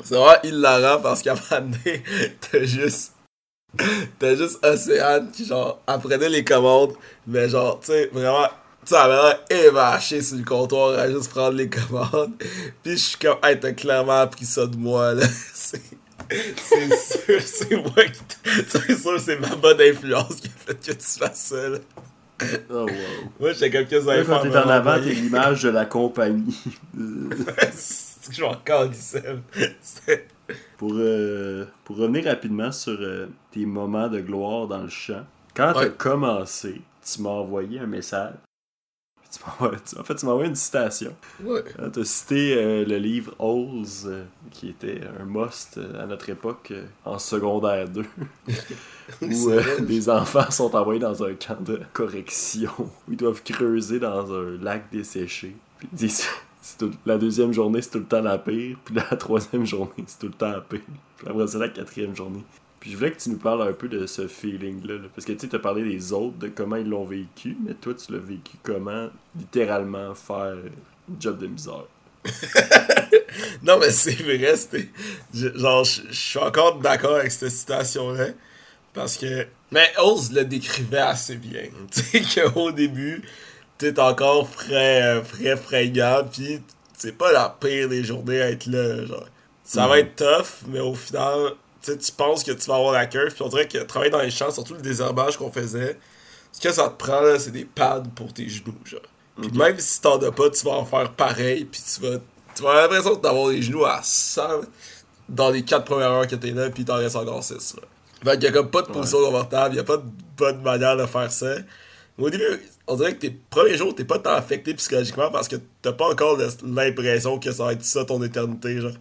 C'est vraiment hilarant parce qu'à un moment donné, t'as juste. T'as juste Océane qui, genre, apprenait les commandes, mais genre, tu sais, vraiment. Tu sais, elle avait évachée sur le comptoir à juste prendre les commandes. Puis je suis comme, hey, t'as clairement appris ça de moi, là. C'est. C'est sûr, c'est moi qui. C'est sûr, c'est ma bonne influence qui a fait que tu fasses ça, là. Oh, wow. Moi, j'étais comme que ça quand t'es en avant, t'es l'image de la compagnie. C'est que je suis encore lycée. C'était. Pour, euh, pour revenir rapidement sur euh, tes moments de gloire dans le champ, quand t'as Ouais. commencé, tu m'as envoyé un message. Tu tu- en fait, tu m'as envoyé une citation. Ouais. Tu as cité euh, le livre euh, qui était un must à notre époque en secondaire 2, où des enfants sont envoyés dans un camp de correction, où ils doivent creuser dans un lac desséché. Puis ils disent, tout- la deuxième journée, c'est tout le temps la pire, puis la troisième journée, c'est tout le temps la pire. Puis après, c'est la quatrième journée. Puis je voulais que tu nous parles un peu de ce feeling-là, là, parce que tu as parlé des autres, de comment ils l'ont vécu, mais toi, tu l'as vécu comment, littéralement, faire un job de misère? Non, mais c'est vrai, je- Genre, je je suis encore d'accord avec cette citation-là. Parce que. Mais Oz le décrivait assez bien. Tu sais, qu'au début, t'es encore frais, euh, frais, fringant, pis c'est pas la pire des journées à être là. Genre, ça va Mhm. être tough, mais au final, tu tu penses que tu vas avoir la curve, puis on dirait que travailler dans les champs, surtout le désherbage qu'on faisait, ce que ça te prend, là, c'est des pads pour tes genoux, genre. Puis même si t'en as pas, tu vas en faire pareil, puis tu vas, tu vas avoir l'impression d'avoir les genoux à 100 dans les 4 premières heures que t'es là, puis t'en restes encore 6. Là. Fait qu'il y a comme pas de position confortable, y a pas de bonne manière de faire ça. Au début, on dirait que tes premiers jours, t'es pas tant affecté psychologiquement parce que t'as pas encore l'impression que ça va être ça ton éternité, genre.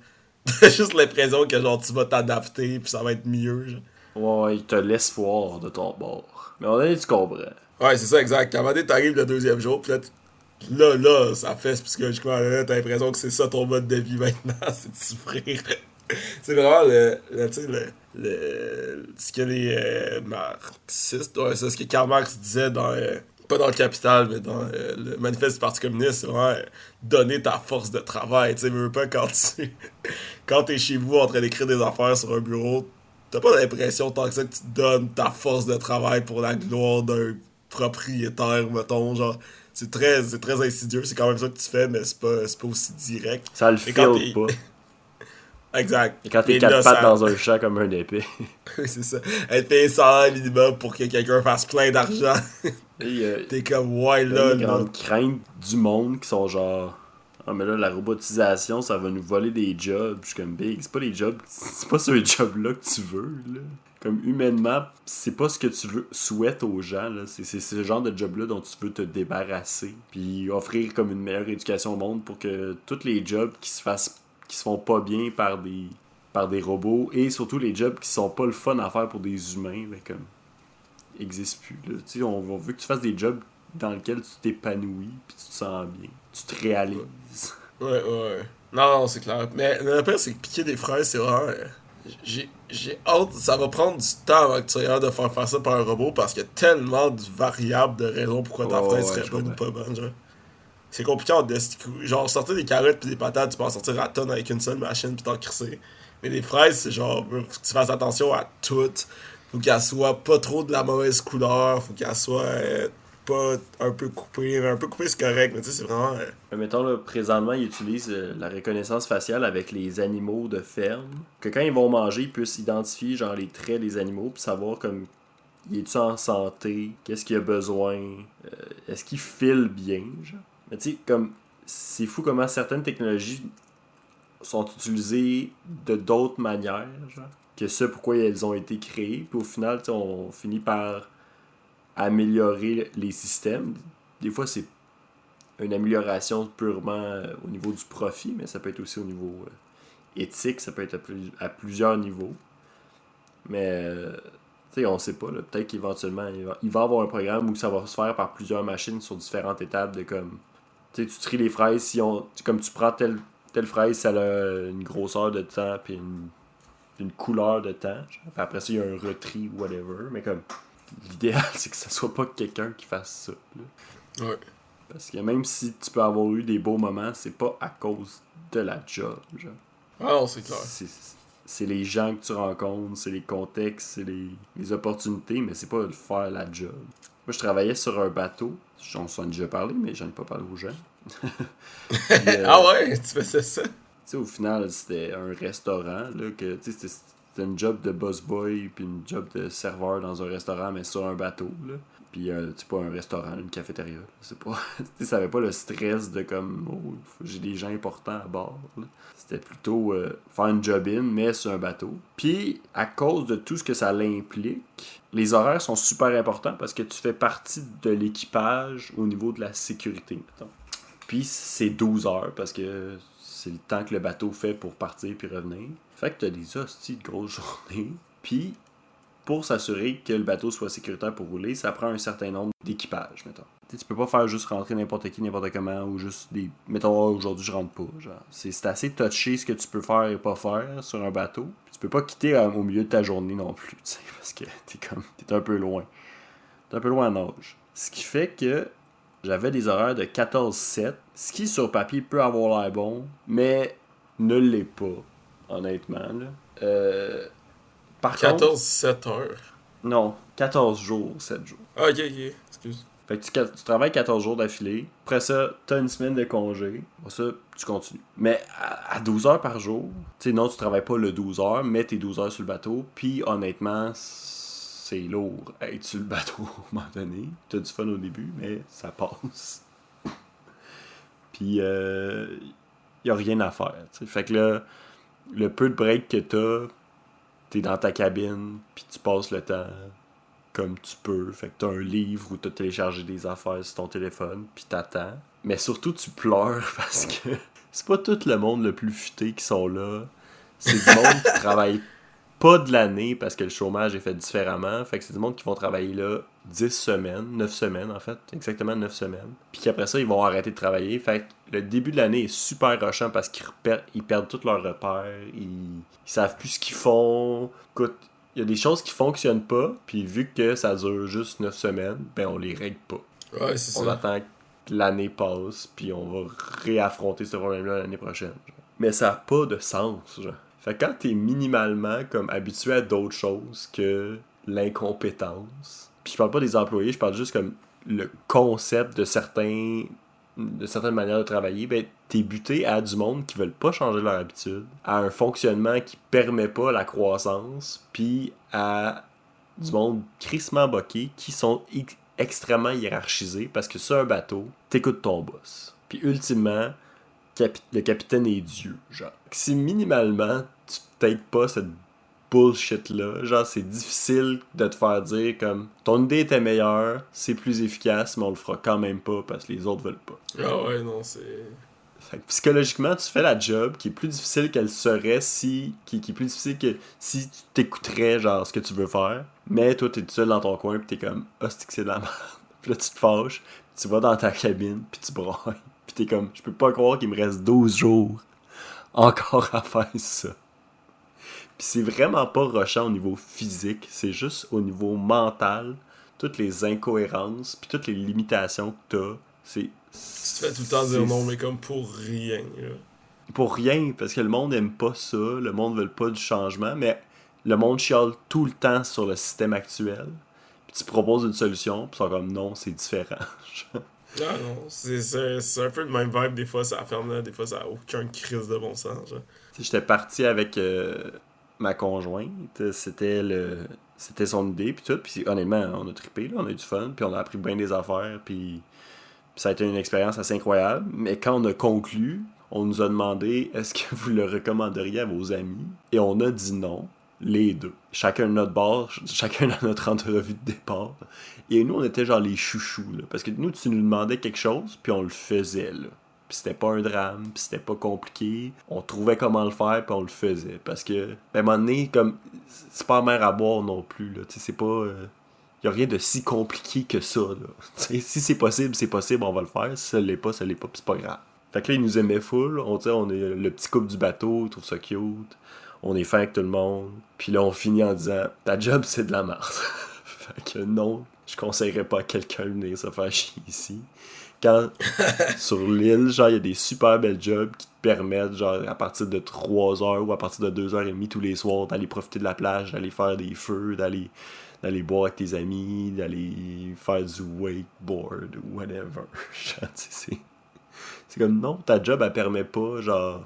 T'as juste l'impression que genre tu vas t'adapter, puis ça va être mieux, genre. Ouais, il te laisse voir de ton bord. Mais on a tu comprends. Ouais, c'est ça, exact. À un moment donné, t'arrives le deuxième jour, pis là, là, là, ça fait psychologiquement, là, t'as l'impression que c'est ça ton mode de vie maintenant, c'est de souffrir. c'est vraiment le, le, le, le, ce que les euh, marxistes, ouais, c'est ce que Karl Marx disait dans, euh, pas dans le Capital, mais dans euh, le manifeste du Parti communiste, c'est vraiment euh, donner ta force de travail, tu sais, veux pas quand tu, quand t'es chez vous en train d'écrire des affaires sur un bureau, t'as pas l'impression tant que ça que tu donnes ta force de travail pour la gloire d'un propriétaire, mettons, genre. C'est très, très insidieux, c'est quand même ça que tu fais, mais c'est pas, pas aussi direct. Ça le t'es- pas? Exact. Et quand t'es quatre pattes dans un champ comme un épée. C'est ça. Être payé 100 minimum pour que quelqu'un fasse plein d'argent. Euh, T'es comme, ouais, là, là, les grandes craintes du monde qui sont genre. Ah, mais là, la robotisation, ça va nous voler des jobs. Je suis comme big. C'est pas les jobs. C'est pas ce job-là que tu veux, là. Comme humainement, c'est pas ce que tu veux, souhaites aux gens, là. C'est c'est ce genre de job-là dont tu veux te débarrasser. Puis offrir comme une meilleure éducation au monde pour que tous les jobs qui se fassent qui se font pas bien par des par des robots et surtout les jobs qui sont pas le fun à faire pour des humains ben comme existent plus là. Tu sais, on, on veut que tu fasses des jobs dans lesquels tu t'épanouis puis tu te sens bien tu te réalises Ouais, ouais, ouais. Non, non, c'est clair. Mais le pire, c'est que piquer des fraises, c'est vraiment. euh, J'ai, j'ai hâte, ça va prendre du temps avant que tu sois capable de faire faire ça par un robot parce qu'il y a tellement de variables de raisons pourquoi ta Oh, fraise ouais, serait bonne ou pas bonne, genre. C'est compliqué en Genre, sortir des carottes puis des patates, tu peux en sortir à tonnes avec une seule machine puis t'en crisser. Mais les fraises, c'est genre, faut que tu fasses attention à toutes. Faut qu'elles soient pas trop de la mauvaise couleur, faut qu'elles soient euh, pas un peu coupées. Mais un peu coupées, c'est correct, mais tu sais, c'est vraiment. euh, mettons là présentement ils utilisent euh, la reconnaissance faciale avec les animaux de ferme que quand ils vont manger ils puissent identifier genre les traits des animaux puis savoir comme il est-tu en santé qu'est-ce qu'il a besoin euh, est-ce qu'il file bien genre? Tu sais comme c'est fou comment certaines technologies sont utilisées de d'autres manières que ce pourquoi elles ont été créées puis au final on finit par améliorer les systèmes des fois c'est une amélioration purement euh, au niveau du profit, mais ça peut être aussi au niveau euh, éthique, ça peut être à, plus- à plusieurs niveaux. Mais, euh, sais, on sait pas. Peut-être qu'éventuellement, il va y avoir un programme où ça va se faire par plusieurs machines sur différentes étapes de comme. Tu tries les fraises, si on, comme tu prends telle, telle fraise, ça a une grosseur de temps, puis une une couleur de temps. genre. Puis après ça, il y a un retri, whatever. Mais comme, l'idéal, c'est que ce soit pas quelqu'un qui fasse ça. là. Ouais. Parce que même si tu peux avoir eu des beaux moments, c'est pas à cause de la job. Genre. Ah non, c'est clair. C'est, c'est les gens que tu rencontres, c'est les contextes, c'est les, les opportunités, mais c'est pas de faire la job. Moi, je travaillais sur un bateau. J'en ai déjà parlé, mais j'en ai pas parlé aux gens. Puis, euh, Ah ouais, tu faisais ça? tu sais, au final, c'était un restaurant, là, que, tu sais, c'était, une job de boss boy, puis une job de serveur dans un restaurant, mais sur un bateau, là. Puis, euh, tu pas un restaurant, une cafétéria, c'est pas... ça avait pas le stress de, comme, oh, j'ai des gens importants à bord. C'était plutôt euh, faire une job-in, mais sur un bateau. Puis, à cause de tout ce que ça l'implique, les horaires sont super importants parce que tu fais partie de l'équipage au niveau de la sécurité, mettons. Puis c'est 12 heures parce que c'est le temps que le bateau fait pour partir puis revenir. Fait que t'as des hosties de grosses journées. Puis pour s'assurer que le bateau soit sécuritaire pour rouler, ça prend un certain nombre d'équipages, mettons. Tu tu peux pas faire juste rentrer n'importe qui, n'importe comment, ou juste des... Mettons, Ah, aujourd'hui, je rentre pas. C'est assez touché ce que tu peux faire et pas faire sur un bateau. Tu peux pas quitter euh, au milieu de ta journée non plus, parce que t'es comme... T'es un peu loin. T'es un peu loin en âge. Ce qui fait que j'avais des horaires de 14-7, ce qui sur papier peut avoir l'air bon, mais ne l'est pas, honnêtement. Là. Euh, par contre, 14-7 heures. non, 14 jours, 7 jours. Ah, ok, ok. Excuse. Fait que tu, tu travailles 14 jours d'affilée. Après ça, t'as une semaine de congé. Après ça, tu continues. Mais à, à 12 heures par jour, tu sais, non, tu travailles pas le 12 heures, mais t'es 12 heures sur le bateau. Puis honnêtement, c'est lourd être sur le bateau à un moment donné. T'as du fun au début, mais ça passe. Puis, euh, y a rien à faire. tu sais. Fait que là, le peu de break que t'as, t'es dans ta cabine, puis tu passes le temps comme tu peux. Fait que t'as un livre où t'as téléchargé des affaires sur ton téléphone, puis t'attends. Mais surtout, tu pleures parce que c'est pas tout le monde le plus futé qui sont là. C'est du monde qui travaille pas de l'année parce que le chômage est fait différemment. Fait que c'est du monde qui vont travailler là 10 semaines, 9 semaines en fait, exactement 9 semaines. Puis qu'après ça, ils vont arrêter de travailler. Fait que le début de l'année est super rushant parce qu'ils ils perdent tous leurs repères, ils, ils savent plus ce qu'ils font. Écoute, il y a des choses qui fonctionnent pas, puis vu que ça dure juste 9 semaines, ben on les règle pas. Ouais, c'est On ça. attend que l'année passe, puis on va réaffronter ce problème-là l'année prochaine. genre. Mais ça n'a pas de sens, genre. Fait que quand t'es minimalement comme habitué à d'autres choses que l'incompétence, puis je parle pas des employés, je parle juste comme le concept de certains de certaines manières de travailler, ben t'es buté à du monde qui veulent pas changer leur habitude, à un fonctionnement qui permet pas la croissance, puis à du monde crissement boqué qui sont ex- extrêmement hiérarchisés parce que sur un bateau, t'écoutes ton boss. Puis ultimement, le capitaine est Dieu, genre. Si minimalement, tu t'aides pas cette bullshit-là, genre, c'est difficile de te faire dire comme ton idée était meilleure, c'est plus efficace, mais on le fera quand même pas parce que les autres veulent pas. Ah ouais, non, c'est. Fait que psychologiquement, tu fais la job qui est plus difficile qu'elle serait si. Qui, qui est plus difficile que si tu t'écouterais, genre, ce que tu veux faire. Mais toi, t'es tout seul dans ton coin, pis t'es comme, ah, c'est que c'est de la merde. Puis là, tu te fâches, puis tu vas dans ta cabine, puis tu brailles. Puis t'es comme, je peux pas croire qu'il me reste 12 jours encore à faire ça. Puis c'est vraiment pas rushant au niveau physique, c'est juste au niveau mental, toutes les incohérences, puis toutes les limitations que t'as. C'est. Tu te fais tout le temps dire non, mais comme pour rien. là. pour rien, parce que le monde aime pas ça, le monde veut pas du changement, mais le monde chiale tout le temps sur le système actuel. Puis tu proposes une solution, puis ils sont comme non, c'est différent. Ah non, c'est- c'est un peu le même vibe. Des fois, ça ferme là, des fois, ça a aucun crise de bon sens. Genre. J'étais parti avec euh, ma conjointe, c'était le c'était son idée puis tout, puis honnêtement, on a trippé on a eu du fun, puis on a appris bien des affaires, puis ça a été une expérience assez incroyable, mais quand on a conclu, on nous a demandé est-ce que vous le recommanderiez à vos amis? Et on a dit non, les deux. Chacun de notre bord, ch- chacun dans notre entrevue de départ. Et nous, on était genre les chouchous. Parce que nous, tu nous demandais quelque chose, puis on le faisait, là. Puis c'était pas un drame, puis c'était pas compliqué. On trouvait comment le faire, puis on le faisait. Parce que, ben, à un moment donné, comme, c'est pas mer à boire non plus, là. Tu sais, c'est pas. euh, y a rien de si compliqué que ça, là. Si c'est possible, c'est possible, on va le faire. Si ça l'est pas, ça l'est pas, puis c'est pas grave. Fait que là, ils nous aimaient full. On, on est le petit couple du bateau, ils trouvent ça cute. on est fin avec tout le monde. Puis là, on finit en disant ta job, c'est de la merde. fait que non, je conseillerais pas à quelqu'un de venir se faire chier ici. Quand sur l'île, genre, il y a des super belles jobs qui te permettent, genre, à partir de 3 heures ou à partir de 2 heures et demie tous les soirs, d'aller profiter de la plage, d'aller faire des feux, d'aller d'aller boire avec tes amis, d'aller faire du wakeboard ou whatever. C'est comme non, ta job, elle permet pas, genre,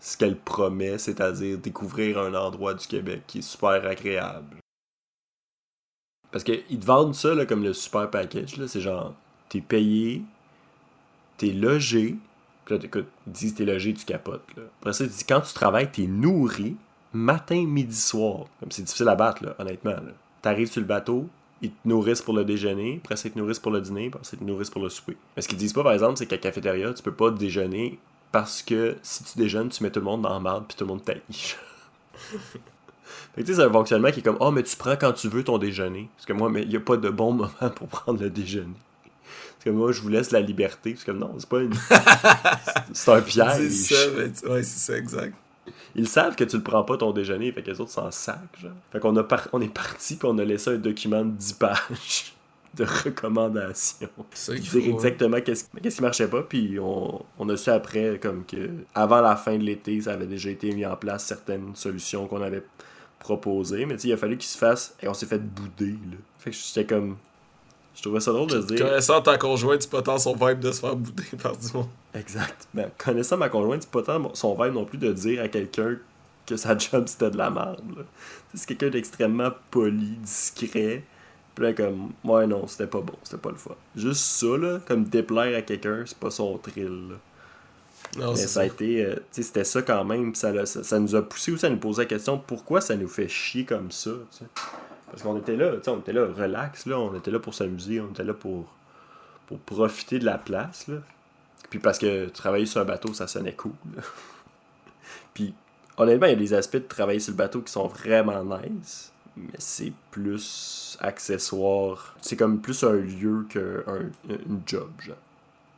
ce qu'elle promet, c'est-à-dire découvrir un endroit du Québec qui est super agréable. Parce qu'ils te vendent ça là, comme le super package, c'est genre, t'es payé, t'es logé, puis là, écoute, ils disent t'es logé, tu capotes. Là. Après ça, ils disent quand tu travailles, t'es nourri, matin, midi, soir. Comme c'est difficile à battre, là, honnêtement. Là. T'arrives sur le bateau, ils te nourrissent pour le déjeuner, après ça, ils te nourrissent pour le dîner, après ça, ils te nourrissent pour le souper. Mais ce qu'ils disent pas, par exemple, c'est qu'à cafétéria, tu peux pas déjeuner parce que si tu déjeunes, tu mets tout le monde dans la marde puis tout le monde t'aille. Fait que tu sais, c'est un fonctionnement qui est comme Oh, mais tu prends quand tu veux ton déjeuner. Parce que moi, mais il n'y a pas de bon moment pour prendre le déjeuner. Que moi, je vous laisse la liberté. Parce que non, c'est pas une. c'est un piège. C'est ça, mais tu- ouais, c'est ça, exact. Ils savent que tu le prends pas ton déjeuner, fait que les autres s'en sac, genre. Fait qu'on a par- on est parti puis on a laissé un document de 10 pages de recommandations. C'est qu'il Dire faut. hein. exactement qu'est-ce qu'est-ce qui marchait pas, puis on, on a su après comme que avant la fin de l'été, ça avait déjà été mis en place certaines solutions qu'on avait proposées, mais tu il a fallu qu'ils se fassent et on s'est fait bouder là. Fait que j'étais comme je trouvais ça drôle de se dire Connaissant ta conjointe, c'est pas tant son vibe de se faire bouder par du monde. Exact. Ben, connaissant ma conjointe, c'est pas tant son vibe non plus de dire à quelqu'un que sa job c'était de la merde. C'est quelqu'un d'extrêmement poli, discret. Puis là, comme, ouais, non, c'était pas bon, c'était pas le fun. Juste ça, là, comme déplaire à quelqu'un, c'est pas son thrill. là. Non, Mais ça a été, euh, tu sais, c'était ça quand même. Ça, ça, ça nous a poussé aussi à nous poser la question pourquoi ça nous fait chier comme ça, tu sais? Parce qu'on était là, on était là relax, là, on était là pour s'amuser, on était là pour, pour profiter de la place, là. Puis parce que travailler sur un bateau, ça sonnait cool. Puis honnêtement, il y a des aspects de travailler sur le bateau qui sont vraiment nice, mais c'est plus accessoire. C'est comme plus un lieu qu'un une job, genre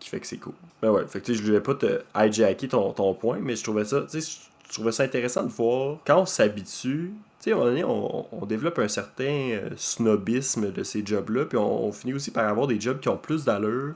qui fait que c'est cool. Ben ouais, fait que je voulais pas te hijacker ton, ton point, mais je trouvais ça, tu je trouvais ça intéressant de voir quand on s'habitue, tu sais, on, on développe un certain euh, snobisme de ces jobs-là, puis on, on finit aussi par avoir des jobs qui ont plus d'allure,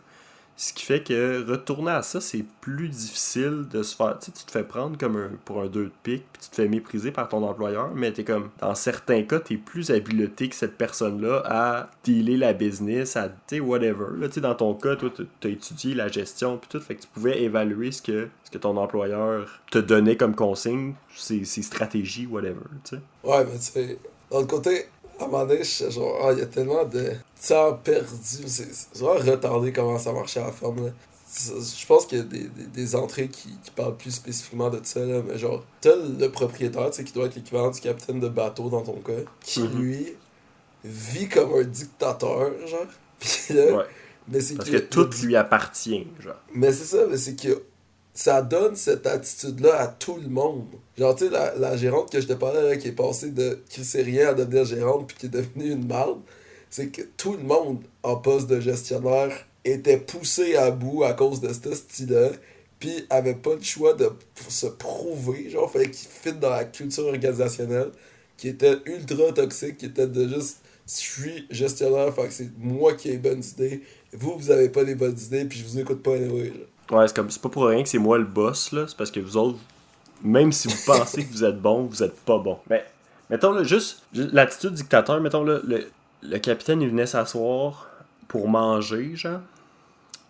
ce qui fait que retourner à ça, c'est plus difficile de se faire. Tu te fais prendre comme un, pour un deux de pique, puis tu te fais mépriser par ton employeur, mais t'es comme, dans certains cas, t'es plus habilité que cette personne-là à dealer la business, à, tu sais, whatever. Là, tu sais, dans ton cas, toi, t'as étudié la gestion, puis tout, fait que tu pouvais évaluer ce que, ce que ton employeur te donnait comme consigne, ses, ses stratégies, whatever, tu sais. Ouais, mais tu sais, dans le côté, à un moment donné, je suis genre, ah, il y a tellement de temps perdu. C'est vraiment retardé comment ça marchait à la ferme, là. Je pense qu'il y a des, des, des entrées qui, qui parlent plus spécifiquement de ça, là, mais genre, t'as le propriétaire, tu sais, qui doit être l'équivalent du capitaine de bateau dans ton cas, qui Mhm. lui vit comme un dictateur, genre. Puis là, Ouais. mais c'est Parce que tout lui appartient, genre. mais c'est ça, mais c'est que ça donne cette attitude-là à tout le monde. Genre, tu sais, la, la gérante que je te parlais, qui est passée de crisser rien à devenir gérante, puis qui est devenue une marde, c'est que tout le monde en poste de gestionnaire était poussé à bout à cause de ce style-là, puis avait pas le choix de se prouver, genre, fallait qu'il fit dans la culture organisationnelle, qui était ultra toxique, qui était de juste, je suis gestionnaire, fait que c'est moi qui ai les bonnes idées, vous, vous avez pas les bonnes idées, puis je vous écoute pas anyway, genre. Ouais, c'est comme pas pour rien que c'est moi le boss là, c'est parce que vous autres même si vous pensez que vous êtes bon, vous êtes pas bon. Mais mettons là juste ju- l'attitude dictateur, mettons là le, le capitaine il venait s'asseoir pour manger genre.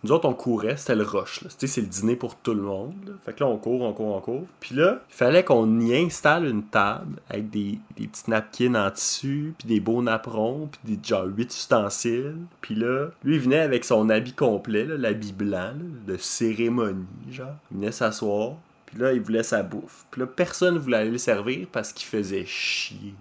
Nous autres on courait, c'était le rush c'est le dîner pour tout le monde. Fait que là on court, on court, on court. Puis là, il fallait qu'on y installe une table avec des, des petits napkins en tissu, puis des beaux napperons, puis des genre huit ustensiles. Puis là, lui il venait avec son habit complet, l'habit blanc de cérémonie, genre. Il venait s'asseoir, puis là il voulait sa bouffe. Puis là personne voulait aller le servir parce qu'il faisait chier.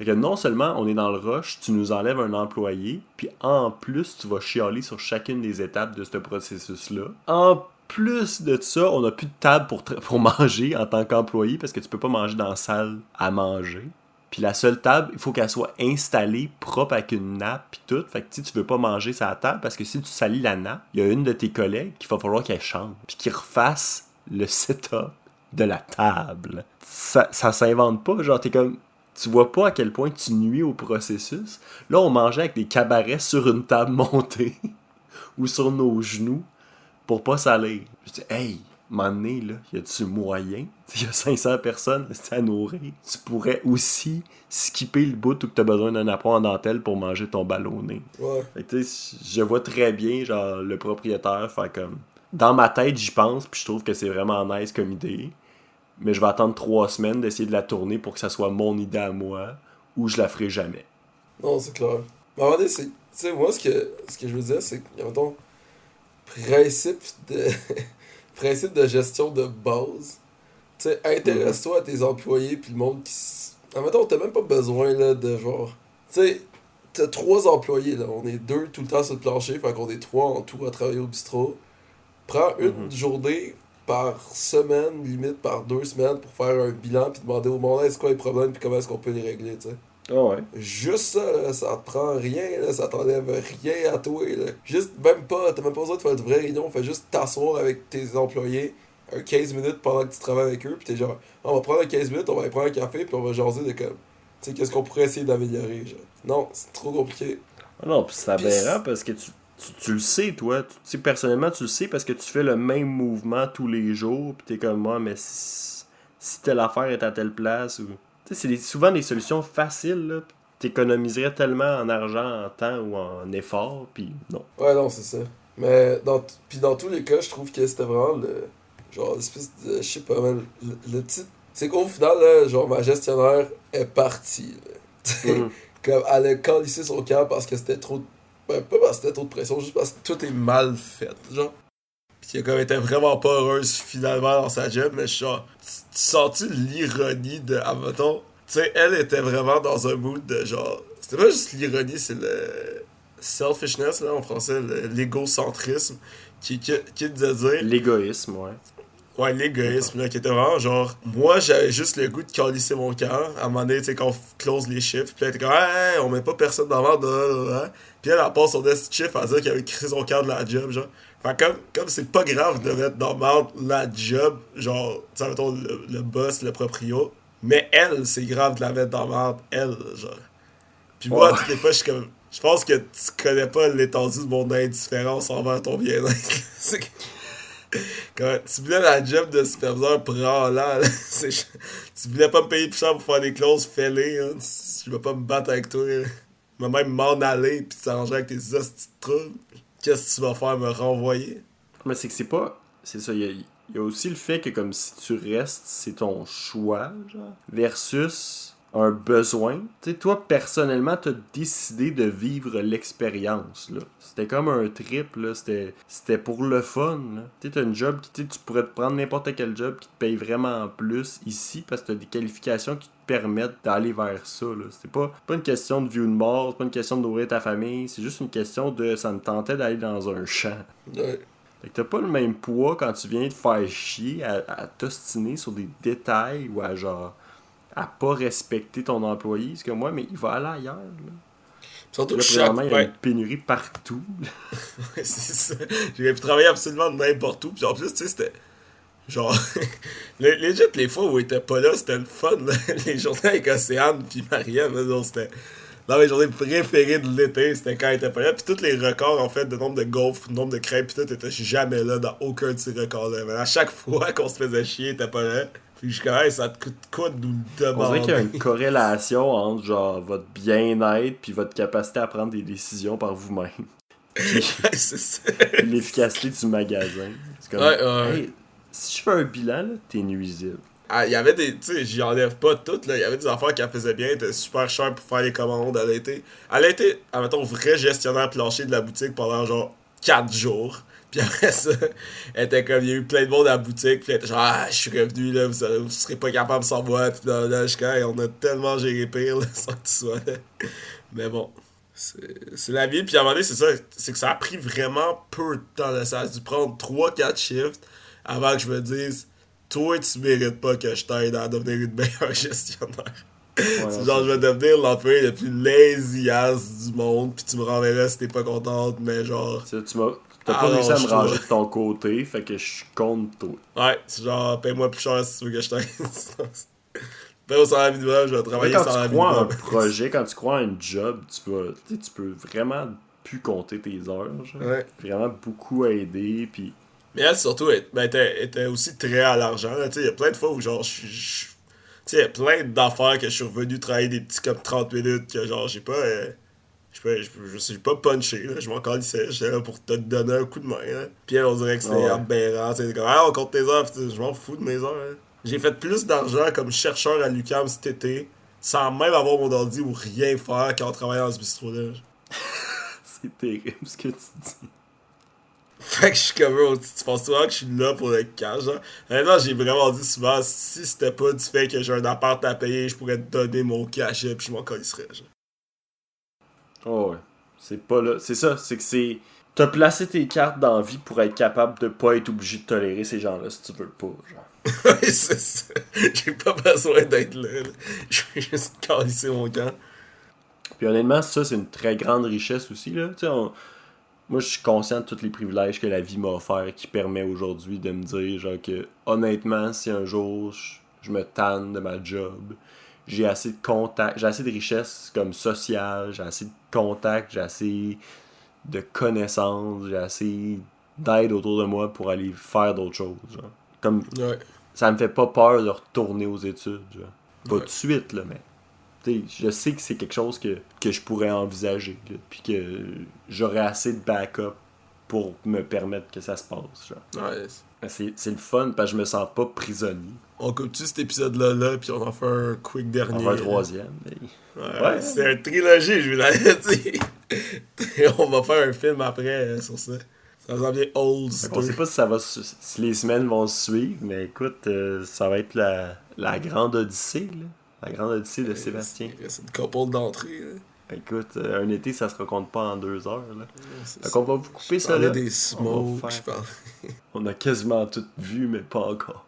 Que non seulement on est dans le rush, tu nous enlèves un employé, puis en plus tu vas chialer sur chacune des étapes de ce processus-là. En plus de ça, on n'a plus de table pour, pour manger en tant qu'employé parce que tu peux pas manger dans la salle à manger. Puis la seule table, il faut qu'elle soit installée propre avec une nappe puis tout. Fait que sais, tu veux pas manger sa table parce que si tu salis la nappe, il y a une de tes collègues qu'il va falloir qu'elle change puis qu'il refasse le setup de la table. Ça, ça s'invente pas. Genre, t'es comme. Tu vois pas à quel point tu nuis au processus. Là, on mangeait avec des cabarets sur une table montée ou sur nos genoux pour pas salir. Je dis, hey, donné, là, y a-tu moyen? Il y a 500 personnes à nourrir. Tu pourrais aussi skipper le bout où tu as besoin d'un apprend en dentelle pour manger ton ballonné. Ouais. Fait je vois très bien, genre, le propriétaire faire comme. Dans ma tête, j'y pense, puis je trouve que c'est vraiment nice comme idée. Mais je vais attendre trois semaines d'essayer de la tourner pour que ça soit mon idée à moi, ou je la ferai jamais. Non, c'est clair. Mais donné, c'est. Tu sais, moi, ce que, ce que je veux dire, c'est que, mettons, principe de. principe de gestion de base. Tu sais, intéresse-toi à tes employés, puis le monde qui. s- Ah, t'as même pas besoin, là, de genre. Tu sais, t'as trois employés, là. On est deux tout le temps sur le plancher, fait qu'on est trois en tout à travailler au bistrot. Prends une journée par semaine, limite par deux semaines, pour faire un bilan, puis demander au monde, c'est quoi les problèmes, puis comment est-ce qu'on peut les régler, tu sais. Ah ouais. Juste ça, là, ça te prend rien, là, ça t'enlève rien à toi. Là. Juste, même pas, t'as même pas besoin de faire de vraie réunion, fais juste t'asseoir avec tes employés un 15 minutes pendant que tu travailles avec eux, puis t'es genre, on va prendre un 15 minutes, on va aller prendre un café, puis on va jaser de comme, tu sais, qu'est-ce qu'on pourrait essayer d'améliorer, genre. Non, c'est trop compliqué. Ah non, puis c'est Puis aberrant parce que tu, tu, tu le sais, toi. Tu sais, personnellement, tu le sais parce que tu fais le même mouvement tous les jours, puis t'es comme moi, mais si, si telle affaire est à telle place, ou. Tu sais, c'est souvent des solutions faciles, là. T'économiserais tellement en argent, en temps ou en effort, puis non. Ouais, non, c'est ça. Mais, dans, puis dans tous les cas, je trouve que c'était vraiment le, genre, l'espèce de, je sais pas, man, le, le titre, c'est qu'au final, là, genre, ma gestionnaire est partie, là. Mhm. Comme, elle a calissé son camp parce que c'était trop. Ben, pas parce que c'était trop de pression, juste parce que tout est mal fait, genre. Pis qu'elle comme était vraiment pas heureuse finalement dans sa job, mais genre, tu, sens-tu l'ironie de. Ah, mettons, tu sais, elle était vraiment dans un mood de genre. C'était pas juste l'ironie, c'est le. Selfishness, là, en français, l'égocentrisme, qui, qui, qui de dire. L'égoïsme, ouais. Ouais, l'égoïsme, là, qui était vraiment genre, moi, j'avais juste le goût de calisser mon cœur. À un moment donné, tu sais, quand on f- close les chiffres, puis elle était comme, hey, on met pas personne dans la merde, blablabla. Puis elle, elle passe son destin chiffre à dire qu'elle avait créé son cœur de la job, genre. Fait comme, comme c'est pas grave de mettre dans merde la job, genre, tu sais, mettons, le, le boss, le proprio. Mais elle, c'est grave de la mettre dans la merde, elle, genre. Puis moi, Ouais. toutes les fois, je suis comme, je pense que tu connais pas l'étendue de mon indifférence envers ton bien-être. Quand tu voulais la job de superviseur. C'est- Tu voulais pas me payer plus cher pour faire des clauses, fais-les. hein. Je vais pas me battre avec toi. Je vais même m'en aller puis t'arranger avec tes hosties. Qu'est-ce que tu vas faire, me renvoyer? Mais c'est que c'est pas. C'est ça. Il y y a aussi le fait que, comme si tu restes, c'est ton choix, genre. Versus un besoin. Tu sais, toi, personnellement, t'as décidé de vivre l'expérience, là. C'était comme un trip, là. C'était c'était pour le fun, là. Tu t'as une job qui, tu tu pourrais te prendre n'importe quel job qui te paye vraiment plus ici parce que t'as des qualifications qui te permettent d'aller vers ça, là. C'est pas, pas une question de vie ou de mort, c'est pas une question de nourrir ta famille, c'est juste une question de ça me tentait d'aller dans un champ. Ouais. Fait que t'as pas le même poids quand tu viens te faire chier à, à t'ostiner sur des détails ou à genre à pas respecter ton employé. Parce que moi, mais il va aller ailleurs. Là, Surtout Là, présentement, il y a Ouais, une pénurie partout. C'est ça. J'aurais pu travailler absolument de n'importe où. Puis en plus, tu sais, c'était. Genre. les, les fois où il était pas là, c'était le fun. là. Les journées avec Océane puis Marianne, c'était. Dans mes journées préférées de l'été, c'était quand il était pas là. Puis tous les records, en fait, de nombre de gaufres, nombre de crêpes, puis tout, était jamais là dans aucun de ces records-là. Mais à chaque fois qu'on se faisait chier, il était pas là. Puis je suis comme, Hey, ça te coûte quoi de nous le On dirait qu'il y a demander? une corrélation entre genre votre bien-être puis votre capacité à prendre des décisions par vous-même. l'efficacité du magasin. C'est comme, Ouais, ouais. hey, si je fais un bilan, là, t'es nuisible. Ah, il y avait des. Tu sais, j'y enlève pas toutes, là. Il y avait des affaires qu'elle faisait bien, elle était super chère pour faire les commandes. Elle a été. Elle a été, admettons, vrai gestionnaire plancher de la boutique pendant genre 4 jours. Puis après ça, elle était comme, il y a eu plein de monde à la boutique. Puis elle était genre, ah, je suis revenu, là, vous, vous serez pas capable sans moi. Puis là, là, je on a tellement géré pire, là, sans que tu sois là. Mais bon. C'est la vie, puis à un moment donné, c'est ça, c'est que ça a pris vraiment peu de temps. Là. Ça a dû prendre 3-4 shifts avant que je me dise Toi, tu mérites pas que je t'aide à devenir une meilleure gestionnaire. c'est genre, je vais devenir l'employé le plus lazy ass du monde, puis tu me renverras si t'es pas contente, mais genre. Tu tu m'as T'as Ah pas réussi à me ranger de ton côté, fait que je suis contre toi. Ouais, c'est genre, paye-moi plus cher si tu veux que je t'aide. Paye au salaire minimum, je vais travailler quand au salaire tu crois en un minimum. projet, quand tu crois en un job, tu peux, tu peux vraiment plus compter tes heures. Genre. Ouais. Vraiment beaucoup aider, puis Mais elle, surtout, elle, ben, était, était aussi très à l'argent. Il y a plein de fois où, genre, je Tu sais, il y a plein d'affaires que je suis revenu travailler des petits comme 30 minutes, que, genre, j'ai pas. euh, je sais pas, je, je suis pas punché, là. Je m'en calissais. J'étais là pour te donner un coup de main, là. Puis elle, on dirait que c'était Ouais. aberrant. C'est comme, ah, on compte tes heures. Puis, je m'en fous de mes heures, hein. J'ai fait plus d'argent comme chercheur à l'UQAM cet été, sans même avoir mon ordi ou rien faire qu'en travaillant dans ce bistrot-là. c'est terrible ce que tu dis. Fait que je suis comme, oh, tu tu penses souvent que je suis là pour le cash, genre. Honnêtement, j'ai vraiment dit souvent, si c'était pas du fait que j'ai un appart à payer, je pourrais te donner mon cachet pis je m'en calisserais, genre. Oh ouais. C'est pas là. C'est ça, c'est que c'est. T'as placé tes cartes dans la vie pour être capable de pas être obligé de tolérer ces gens-là si tu veux pas, genre. C'est ça. J'ai pas besoin d'être là, là. Je vais juste calisser mon camp. Puis honnêtement, ça, c'est une très grande richesse aussi, là. Tu sais, on- moi, je suis conscient de tous les privilèges que la vie m'a offert qui permet aujourd'hui de me dire, genre, que honnêtement, si un jour je, je me tanne de ma job, j'ai assez de contacts, j'ai assez de richesse comme sociale, j'ai assez de contacts, j'ai assez de connaissances, j'ai assez d'aide autour de moi pour aller faire d'autres choses, genre. Comme Ouais. ça me fait pas peur de retourner aux études. Genre. Pas Ouais. de suite, là, mais. je sais que c'est quelque chose que, que je pourrais envisager. là, Puis que j'aurais assez de backup pour me permettre que ça se passe. Genre. Ouais. C'est, c'est le fun parce que je me sens pas prisonnier. On coupe-tu cet épisode-là, là, pis on en fait un quick On dernier. va un troisième. mais- Ouais, Ouais. c'est un trilogie, je vous l'avais dit. on va faire un film après euh, sur ça. Ça s'en vient old school. sait pas si, ça va, si les semaines vont se suivre, mais écoute, euh, ça va être la, la grande odyssée. Là. La grande odyssée de Sébastien. C'est une couple d'entrée, là. Écoute, euh, un été, ça se raconte pas en deux heures. Là. Fait qu'on va vous couper Je ça là. des On smokes, va je parle. On a quasiment tout vu, mais pas encore.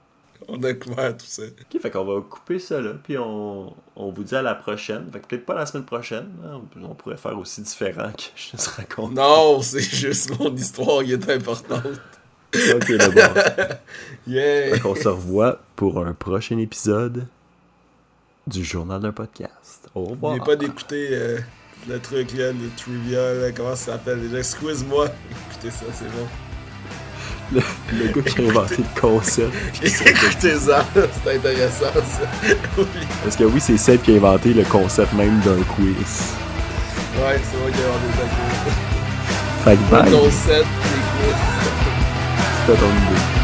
On a couvert tout ça. Ok, fait qu'on va couper ça là, puis on, on vous dit à la prochaine. Fait que peut-être pas la semaine prochaine, hein, on pourrait faire aussi différent que je te raconte. Non, c'est juste mon histoire qui est importante. Ok, d'abord. Yeah! Fait qu'on se revoit pour un prochain épisode du Journal d'un podcast. Au revoir. N'oubliez pas d'écouter euh, le truc là, le trivia, là, comment ça s'appelle déjà? Excuse-moi. Écoutez ça, c'est bon. Le, le gars qui a inventé le concept. Écoutez ça, c'est intéressant ça. Oui. Parce que oui, c'est Seb qui a inventé le concept même d'un quiz. Ouais, c'est moi qui ai inventé ça. Fait que bye. Concept, les quiz. C'était ton idée.